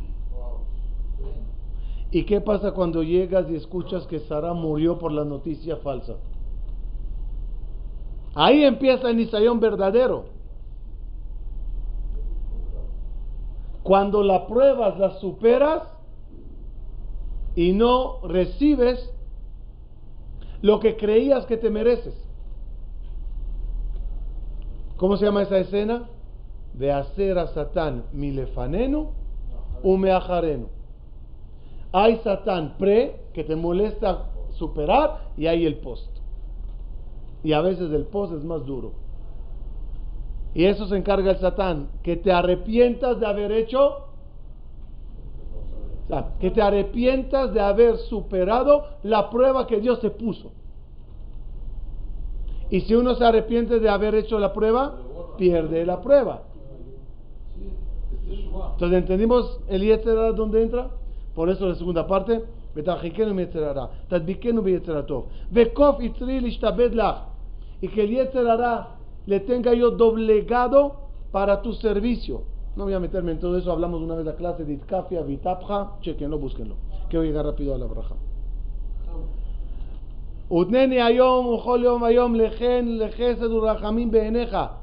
¿Y qué pasa cuando llegas y escuchas que Sara murió por la noticia falsa? Ahí empieza el Nisayón verdadero. Cuando la pruebas, la superas y no recibes lo que creías que te mereces. ¿Cómo se llama esa escena? De hacer a Satán milefaneno o meajareno. Hay Satán pre que te molesta superar y hay el post. Y a veces el post es más duro. Y eso se encarga el Satán, que te arrepientas de haber hecho, que te arrepientas de haber superado la prueba que Dios te puso. Y si uno se arrepiente de haber hecho la prueba, pierde la prueba. Entonces, ¿entendimos el Yetzerara dónde entra? Por eso la segunda parte, y que el Yetzerara le tenga yo doblegado para tu servicio. No voy a meterme en todo eso. Hablamos una vez la clase de Itkafia, Vitapja. Chequenlo, búsquenlo. Quiero llegar rápido a la braja. Utneni ayom, ujol yom ayom, lejen, lejesed, urrachamim beeneja.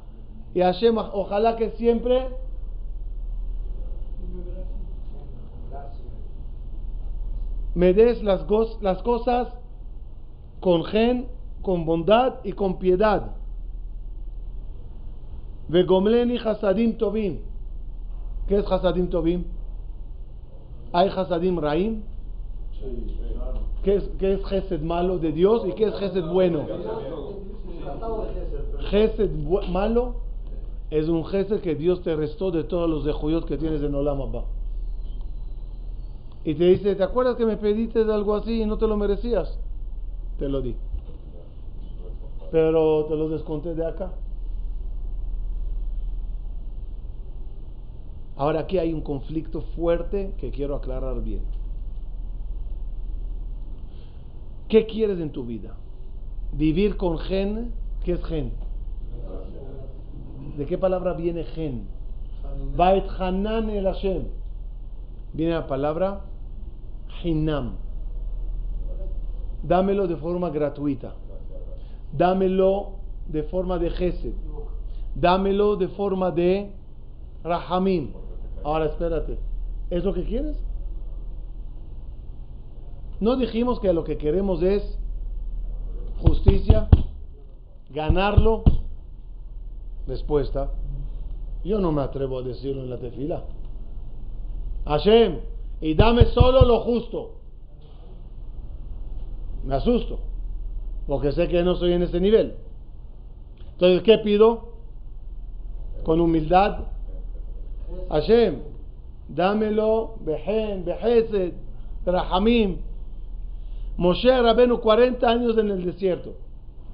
Y Hashem, ojalá que siempre me des las, las cosas con gen, con bondad y con piedad. Vegomleni hasadim tovim. ¿Qué es hasadim tovim? ¿Hay hasadim raim? ¿Qué es, qué es gesed malo de Dios y qué es gesed bueno? Gesed, bu- malo es un gesed que Dios te restó de todos los dejuyot que tienes en Olam Abba. Y te dice, ¿te acuerdas que me pediste algo así y no te lo merecías? Te lo di. Pero te lo desconté de acá. Ahora aquí hay un conflicto fuerte que quiero aclarar bien. ¿Qué quieres en tu vida? ¿Vivir con gen? ¿Qué es gen? ¿De qué palabra viene gen? Bait Hanan el Hashem. Viene la palabra Hinam. Dámelo de forma gratuita. Dámelo de forma de Gesed. Dámelo de forma de Rahamim. Ahora espérate. ¿Es lo que quieres? No dijimos que lo que queremos es justicia, ganarlo. Respuesta. Yo no me atrevo a decirlo en la tefila. Hashem, y dame solo lo justo. Me asusto, porque sé que no estoy en ese nivel. Entonces, ¿qué pido? Con humildad. Hashem, dámelo, bejen, behesed, rahamim. Moshe Rabenu, 40 años en el desierto.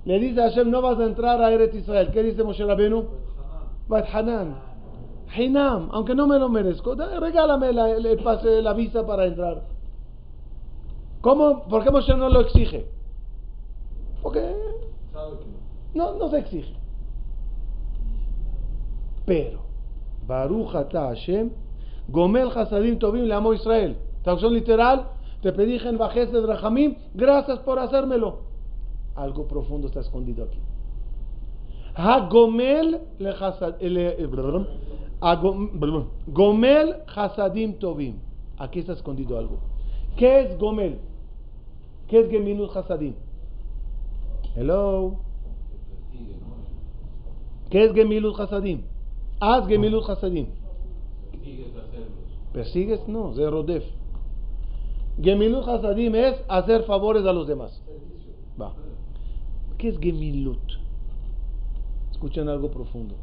Le dice a Hashem, no vas a entrar a Eretz Israel. ¿Qué dice Moshe Rabenu? Bat Hanan. Hinam, aunque no me lo merezco, regálame la, el, el pase, la visa para entrar. ¿Cómo? ¿Por qué Moshe no lo exige? Porque no, no se exige. Pero, Baruch ata Hashem, Gomel Hasadim Tovim le amó Israel. Traducción literal, te pedí en bajez de Rahamim, gracias por hacérmelo. Algo profundo está escondido aquí. Le- eh. Gomel Hasadim Tovim. Aquí está escondido algo. ¿Qué es Gomel? ¿Qué es Gemilut Hasadim? Hello. ¿Qué es Gemilut Hasadim? Haz Gemilut Hasadim. ¿Persigues? No, de Rodef. Gemilut Hasadim es hacer favores a los demás. Va. ¿Qué es Gemilut? Escuchen algo profundo.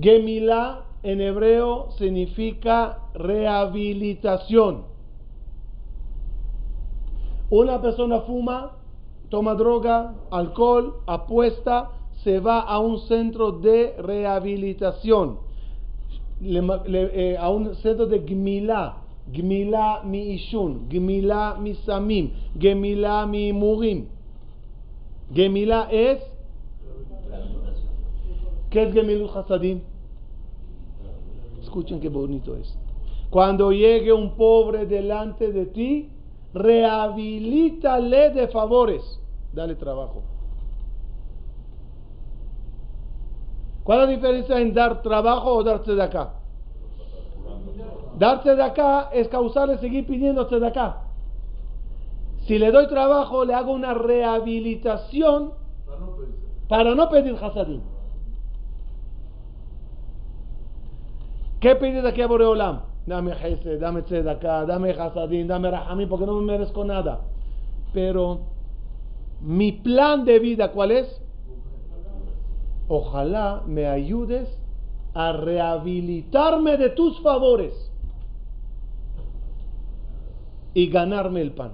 Gemila en hebreo significa rehabilitación. Una persona fuma, toma droga, alcohol, apuesta, se va a un centro de rehabilitación, Le le- eh, a un centro de gmila, gmila mi ishun, gmila mi samim, gmila mi murim. Gemila es ¿Qué es Gemilut Hasadim? Escuchen qué bonito es. Cuando llegue un pobre delante de ti, rehabilítale de favores. Dale trabajo. ¿Cuál es la diferencia en dar trabajo o darse de acá? Darse de acá es causarle seguir pidiéndose de acá. Si le doy trabajo, le hago una rehabilitación para no pedir hasadim. ¿Qué pides aquí a Boreolam? Dame Hesed, dame Tzedakah, dame Hasadim, dame Rahamim, porque no me merezco nada. Pero, mi plan de vida, ¿cuál es? Ojalá me ayudes a rehabilitarme de tus favores y ganarme el pan.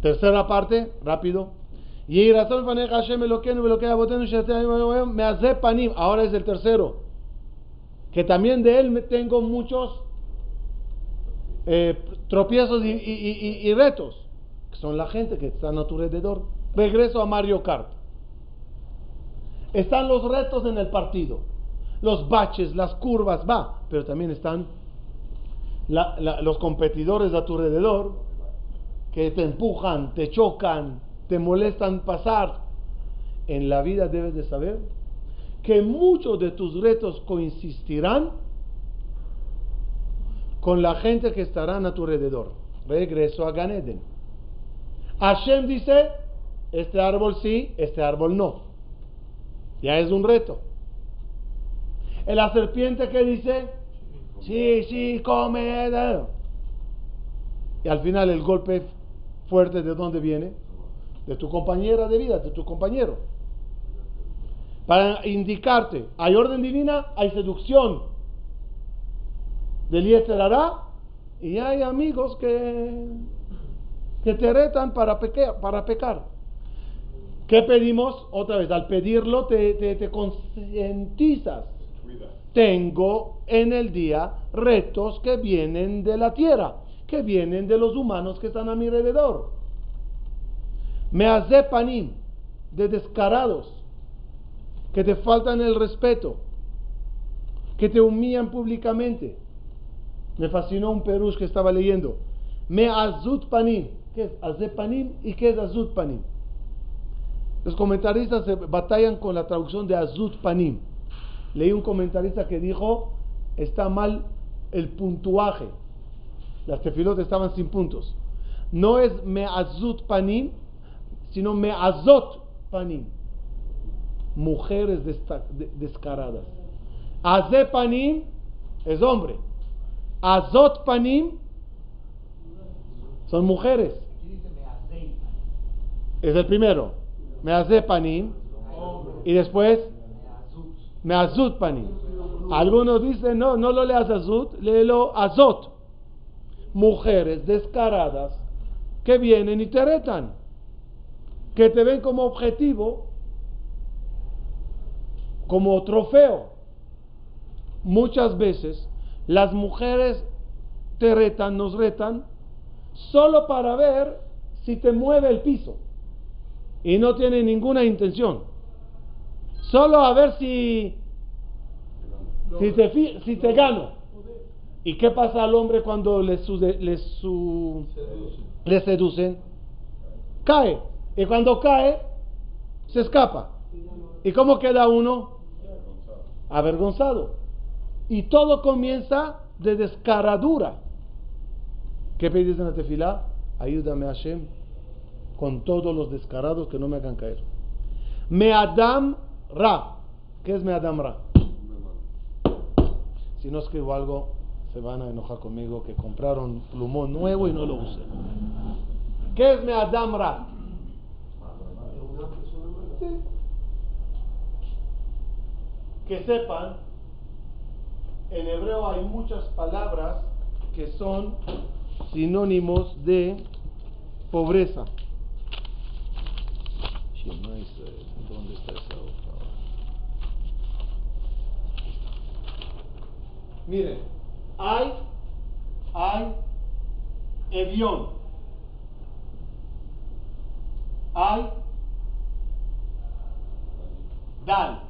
Tercera parte, rápido. Y. Ahora es el tercero. Que también de él tengo muchos eh, tropiezos y retos. Que son la gente que está a tu alrededor. Regreso a Mario Kart. Están los retos en el partido, los baches, las curvas, va, pero también están los competidores a tu alrededor que te empujan, te chocan, te molestan pasar. En la vida debes de saber que muchos de tus retos coincidirán con la gente que estarán a tu alrededor. Regreso a Ganeden. Hashem dice, este árbol sí, este árbol no. Ya es un reto. En la serpiente que dice, sí, sí, come. da". Y al final el golpe fuerte de dónde viene? De tu compañera de vida, de tu compañero. Para indicarte, hay orden divina, hay seducción del Hará, y hay amigos que, que te retan para, para pecar. ¿Qué pedimos? Otra vez, al pedirlo te, te, te concientizas. Tengo en el día retos que vienen de la tierra, que vienen de los humanos que están a mi alrededor. Me hace panim de descarados, que te faltan el respeto, que te humillan públicamente. Me fascinó un perush que estaba leyendo. Me azut panim. ¿Qué es azé panim y qué es azut panim? Los comentaristas se batallan con la traducción de azut panim. Leí un comentarista que dijo, está mal el puntuaje. Las tefilot estaban sin puntos. No es me'azut panim, sino me'azot panim. Mujeres descaradas. Azé panim es hombre. Azot panim son mujeres. Me. Es el primero. Me'azé panim. Y después Me azut. Panim. Algunos dicen, no, no lo leas azut, léelo azot. Mujeres descaradas que vienen y te retan, que te ven como objetivo, como trofeo. Muchas veces las mujeres te retan, nos retan, solo para ver si te mueve el piso. Y no tienen ninguna intención. Solo a ver si, si, te, fi- si te gano. ¿Y qué pasa al hombre cuando le, le, su- le seducen? Cae. Y cuando cae, se escapa. ¿Y cómo queda uno? Avergonzado. Y todo comienza de descaradura. ¿Qué pedís en la tefilá? Ayúdame Hashem con todos los descarados que no me hagan caer. Me Adam Ra. ¿Qué es Me Adam Ra? Si no escribo algo, se van a enojar conmigo que compraron plumón nuevo y no lo usé. ¿Qué es Me Adam Ra? Que sepan, en hebreo hay muchas palabras que son sinónimos de pobreza. Shema Israel, ¿Dónde está esa hoja? Miren, hay, hay Evión, hay Dal,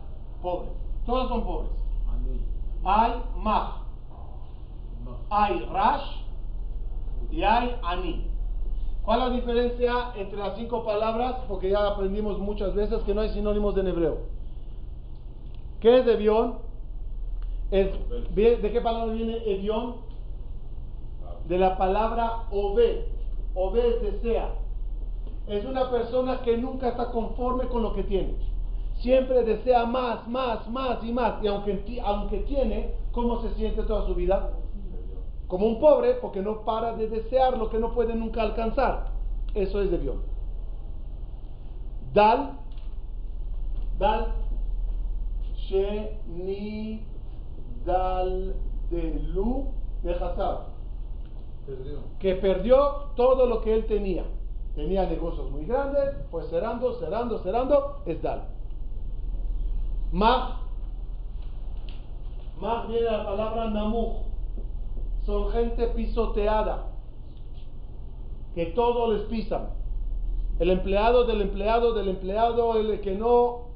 pobre. Todos son pobres. Hay Maj, hay Rash y hay Ani. ¿Cuál es la diferencia entre las cinco palabras? Porque ya aprendimos muchas veces que no hay sinónimos en hebreo. ¿Qué es Evión? ¿De qué palabra viene Evión? De la palabra Ove. Ove es desea. Es una persona que nunca está conforme con lo que tiene. Siempre desea más, más, más y más. Y aunque, aunque tiene, ¿cómo se siente toda su vida? Como un pobre, porque no para de desear lo que no puede nunca alcanzar. Eso es de Bion. Dal, Dal, Sheni, Dal, de Lu, de Hazab que perdió todo lo que él tenía. Tenía negocios muy grandes, fue cerrando, cerrando, cerrando, es Dal. Mag, Mag viene la palabra Namuj. Son gente pisoteada, que todo les pisan. El empleado del empleado del empleado, el que no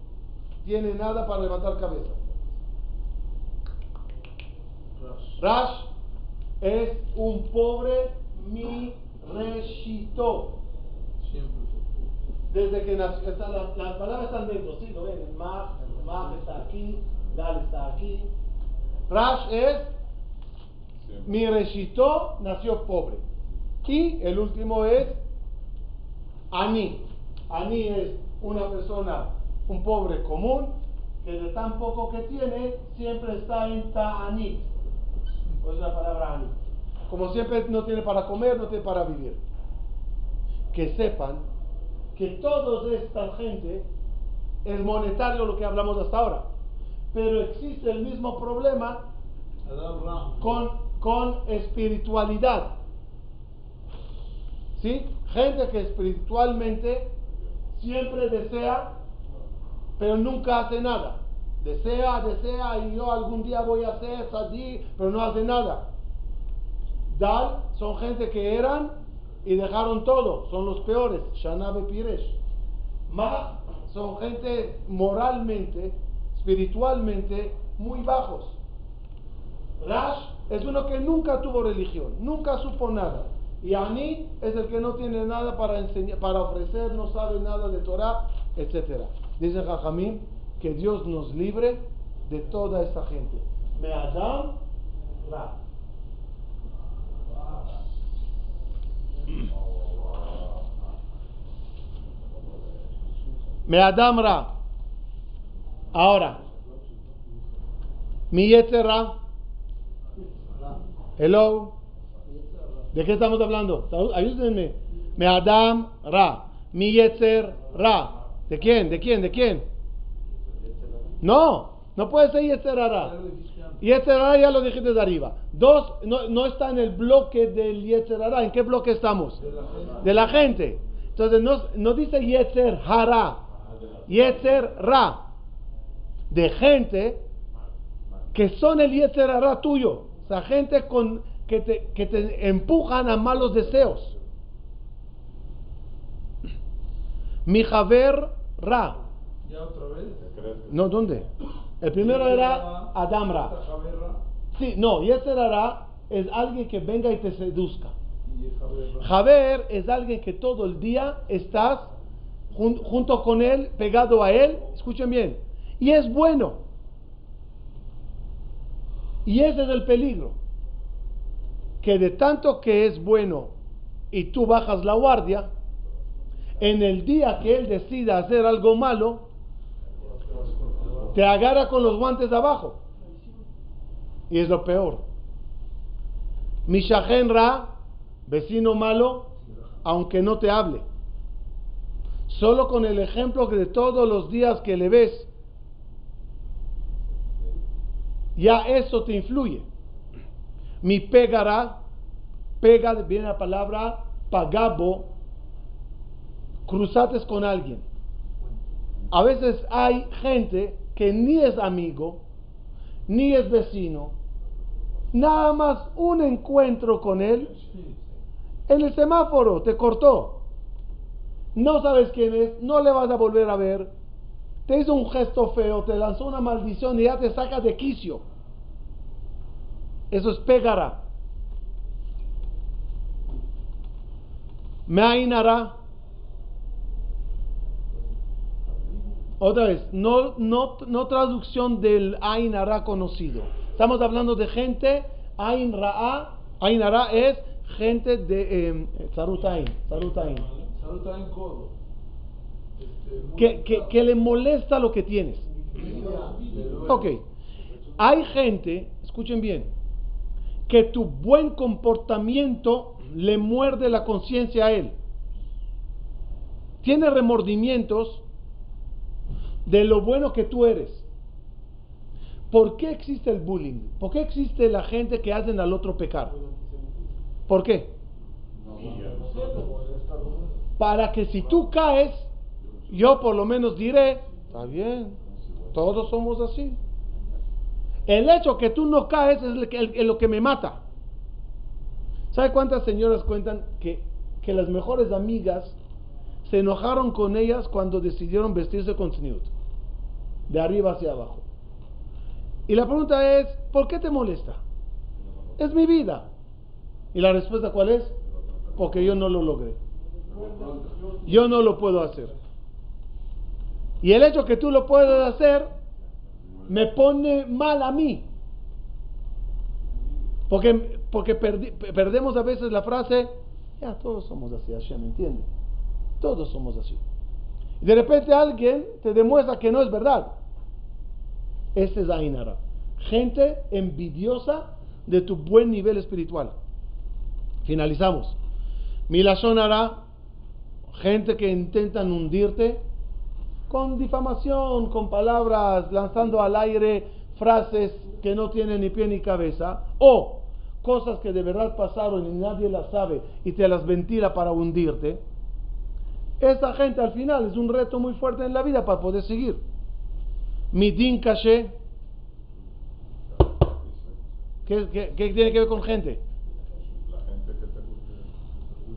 tiene nada para levantar cabeza. Rash es un pobre mi reshito. Desde que nació, está- las, las palabras están dentro, sí, lo ven, el Maj, Maj está aquí, Dal está aquí. Rash es. Mi reshito nació pobre. Y el último es Ani. Ani es una persona, un pobre común, que de tan poco que tiene, siempre está en Ta'anit. Pues es la palabra Ani. Como siempre no tiene para comer, no tiene para vivir. Que sepan que toda esta gente es monetario lo que hablamos hasta ahora. Pero existe el mismo problema con, con espiritualidad. ¿Sí? Gente que espiritualmente siempre desea, pero nunca hace nada. Desea, desea y yo algún día voy a hacer pero no hace nada. Dal son gente que eran y dejaron todo, son los peores. Shanabe Piresh. Ma son gente moralmente, espiritualmente muy bajos. Rash es uno que nunca tuvo religión, nunca supo nada. Y Ani es el que no tiene nada para enseñar, para ofrecer, no sabe nada de Torah, etc. Dice Jajamín que Dios nos libre de toda esta gente. Me Adam Ra. Me Adam Ra. Ahora, mi. Hello. ¿De qué estamos hablando? Ayúdenme. Me Adam Ra. Mi Yetzer Ra. ¿De quién? ¿De quién? ¿De quién? No, no puede ser Yetzer Ra. Yetzer Ra ya lo dijiste de arriba. Dos, no, no está en el bloque del Yetzer Ra. ¿En qué bloque estamos? De la gente. Entonces no, no dice Yetzer Hara. Yetzer Ra. De gente que son el Yetzer Hara tuyo. O sea, gente con, que, te, que te empujan a malos deseos. Mi Javer Ra. ¿Ya otra vez? No, ¿dónde? El primero era Adam Ra. Sí, no, Yetzer Hara es alguien que venga y te seduzca. Javer es alguien que todo el día estás jun- junto con él, pegado a él, escuchen bien, y es bueno. Y ese es el peligro, que de tanto que es bueno y tú bajas la guardia, en el día que él decida hacer algo malo, te agarra con los guantes abajo. Y es lo peor. Mishajen Ra, vecino malo, aunque no te hable. Solo con el ejemplo que de todos los días que le ves, ya eso te influye. Mi pegará, pega, viene la palabra pagabo, cruzates con alguien. A veces hay gente que ni es amigo, ni es vecino, nada más un encuentro con él en el semáforo te cortó. No sabes quién es, no le vas a volver a ver. Te hizo un gesto feo, te lanzó una maldición y ya te saca de quicio. Eso es pegara. Me ainará. Otra vez, no, no, no traducción del Ain Ra conocido. Estamos hablando de gente, Ain Ra'a, Ain Ra es gente de eh, Zarutain, Salud está en codo. Que, que, que le molesta lo que tienes. Ok, hay gente, escuchen bien, que tu buen comportamiento le muerde la conciencia a él. Tiene remordimientos de lo bueno que tú eres. ¿Por qué existe el bullying? ¿Por qué existe la gente que hacen al otro pecar? ¿Por qué? Para que si tú caes, yo por lo menos diré, está bien, todos somos así. El hecho que tú no caes es lo que, me mata. ¿Sabe cuántas señoras cuentan que, que las mejores amigas se enojaron con ellas cuando decidieron vestirse con snoot? de arriba hacia abajo. Y la pregunta es, ¿por qué te molesta? Es mi vida. ¿Y la respuesta cuál es? Porque yo no lo logré. Yo no lo puedo hacer. Y el hecho que tú lo puedas hacer me pone mal a mí. Porque, porque perdi- perdemos a veces la frase, ya todos somos así, Hashem, ¿entiende? Todos somos así. Y de repente alguien te demuestra que no es verdad. Ese es Ainara. Gente envidiosa de tu buen nivel espiritual. Finalizamos. Milashonara, gente que intentan hundirte con difamación, con palabras, lanzando al aire frases que no tienen ni pie ni cabeza, o cosas que de verdad pasaron y nadie las sabe y te las ventila para hundirte. Esa gente al final es un reto muy fuerte en la vida para poder seguir. Midin caché. ¿Qué, qué, tiene que ver con gente?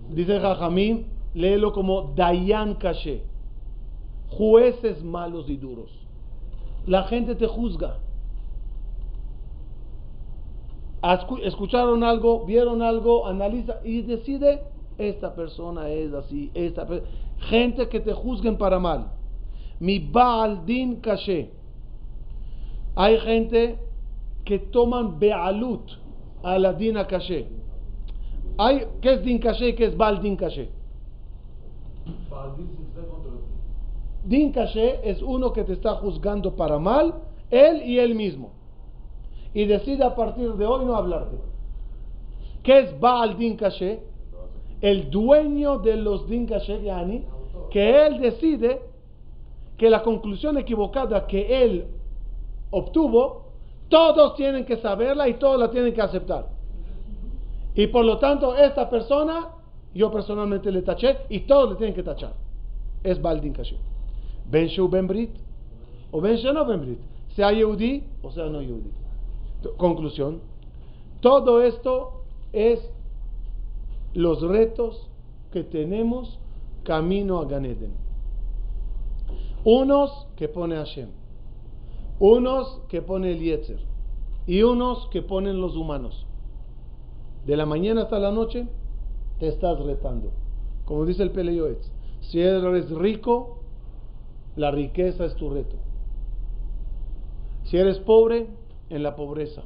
Dice Jajamín, léelo como Dayan caché. Jueces malos y duros. La gente te juzga. Escucharon algo, vieron algo, analiza y decide, esta persona es así, esta gente que te juzguen para mal. Mi Baal Din caché. Hay gente que toman Bealut a la Dina caché. Hay, ¿Qué es Din caché y qué es Baal Din ti. Din caché es uno que te está juzgando para mal, él y él mismo. Y decide a partir de hoy no hablarte. ¿Qué es Baal Din? El dueño de los Din que él decide que la conclusión equivocada que él obtuvo, todos tienen que saberla y todos la tienen que aceptar. Y por lo tanto, esta persona, yo personalmente le taché y todos le tienen que tachar. Es Baldin Kasher. Ben Shu Ben Brit o Ben Sheno Ben Brit. Sea Yehudi o sea no Yehudi. T- Conclusión. Todo esto es los retos que tenemos camino a Ganeden. Unos que pone Hashem. Unos que pone el Yetzer. Y unos que ponen los humanos. De la mañana hasta la noche te estás retando. Como dice el Peleyoetz, si eres rico, la riqueza es tu reto. Si eres pobre, en la pobreza.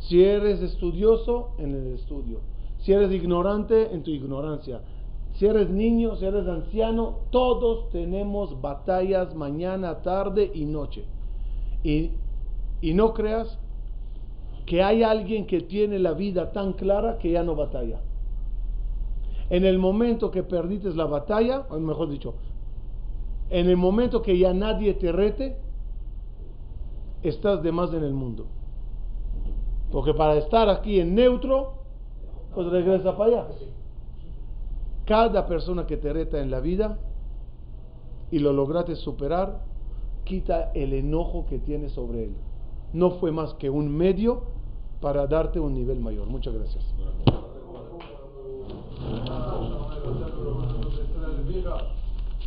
Si eres estudioso, en el estudio. Si eres ignorante, en tu ignorancia. Si eres niño, si eres anciano, todos tenemos batallas mañana, tarde y noche. Y, y no creas que hay alguien que tiene la vida tan clara que ya no batalla. En el momento que perdiste la batalla, o mejor dicho, en el momento que ya nadie te rete, estás de más en el mundo. Porque para estar aquí en neutro, pues regresa para allá. Cada persona que te reta en la vida y lo lograste superar, quita el enojo que tienes sobre él. No fue más que un medio para darte un nivel mayor. Muchas gracias. ¿Tú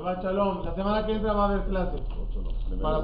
Shabbat Shalom. La semana que entra va a haber clase. Para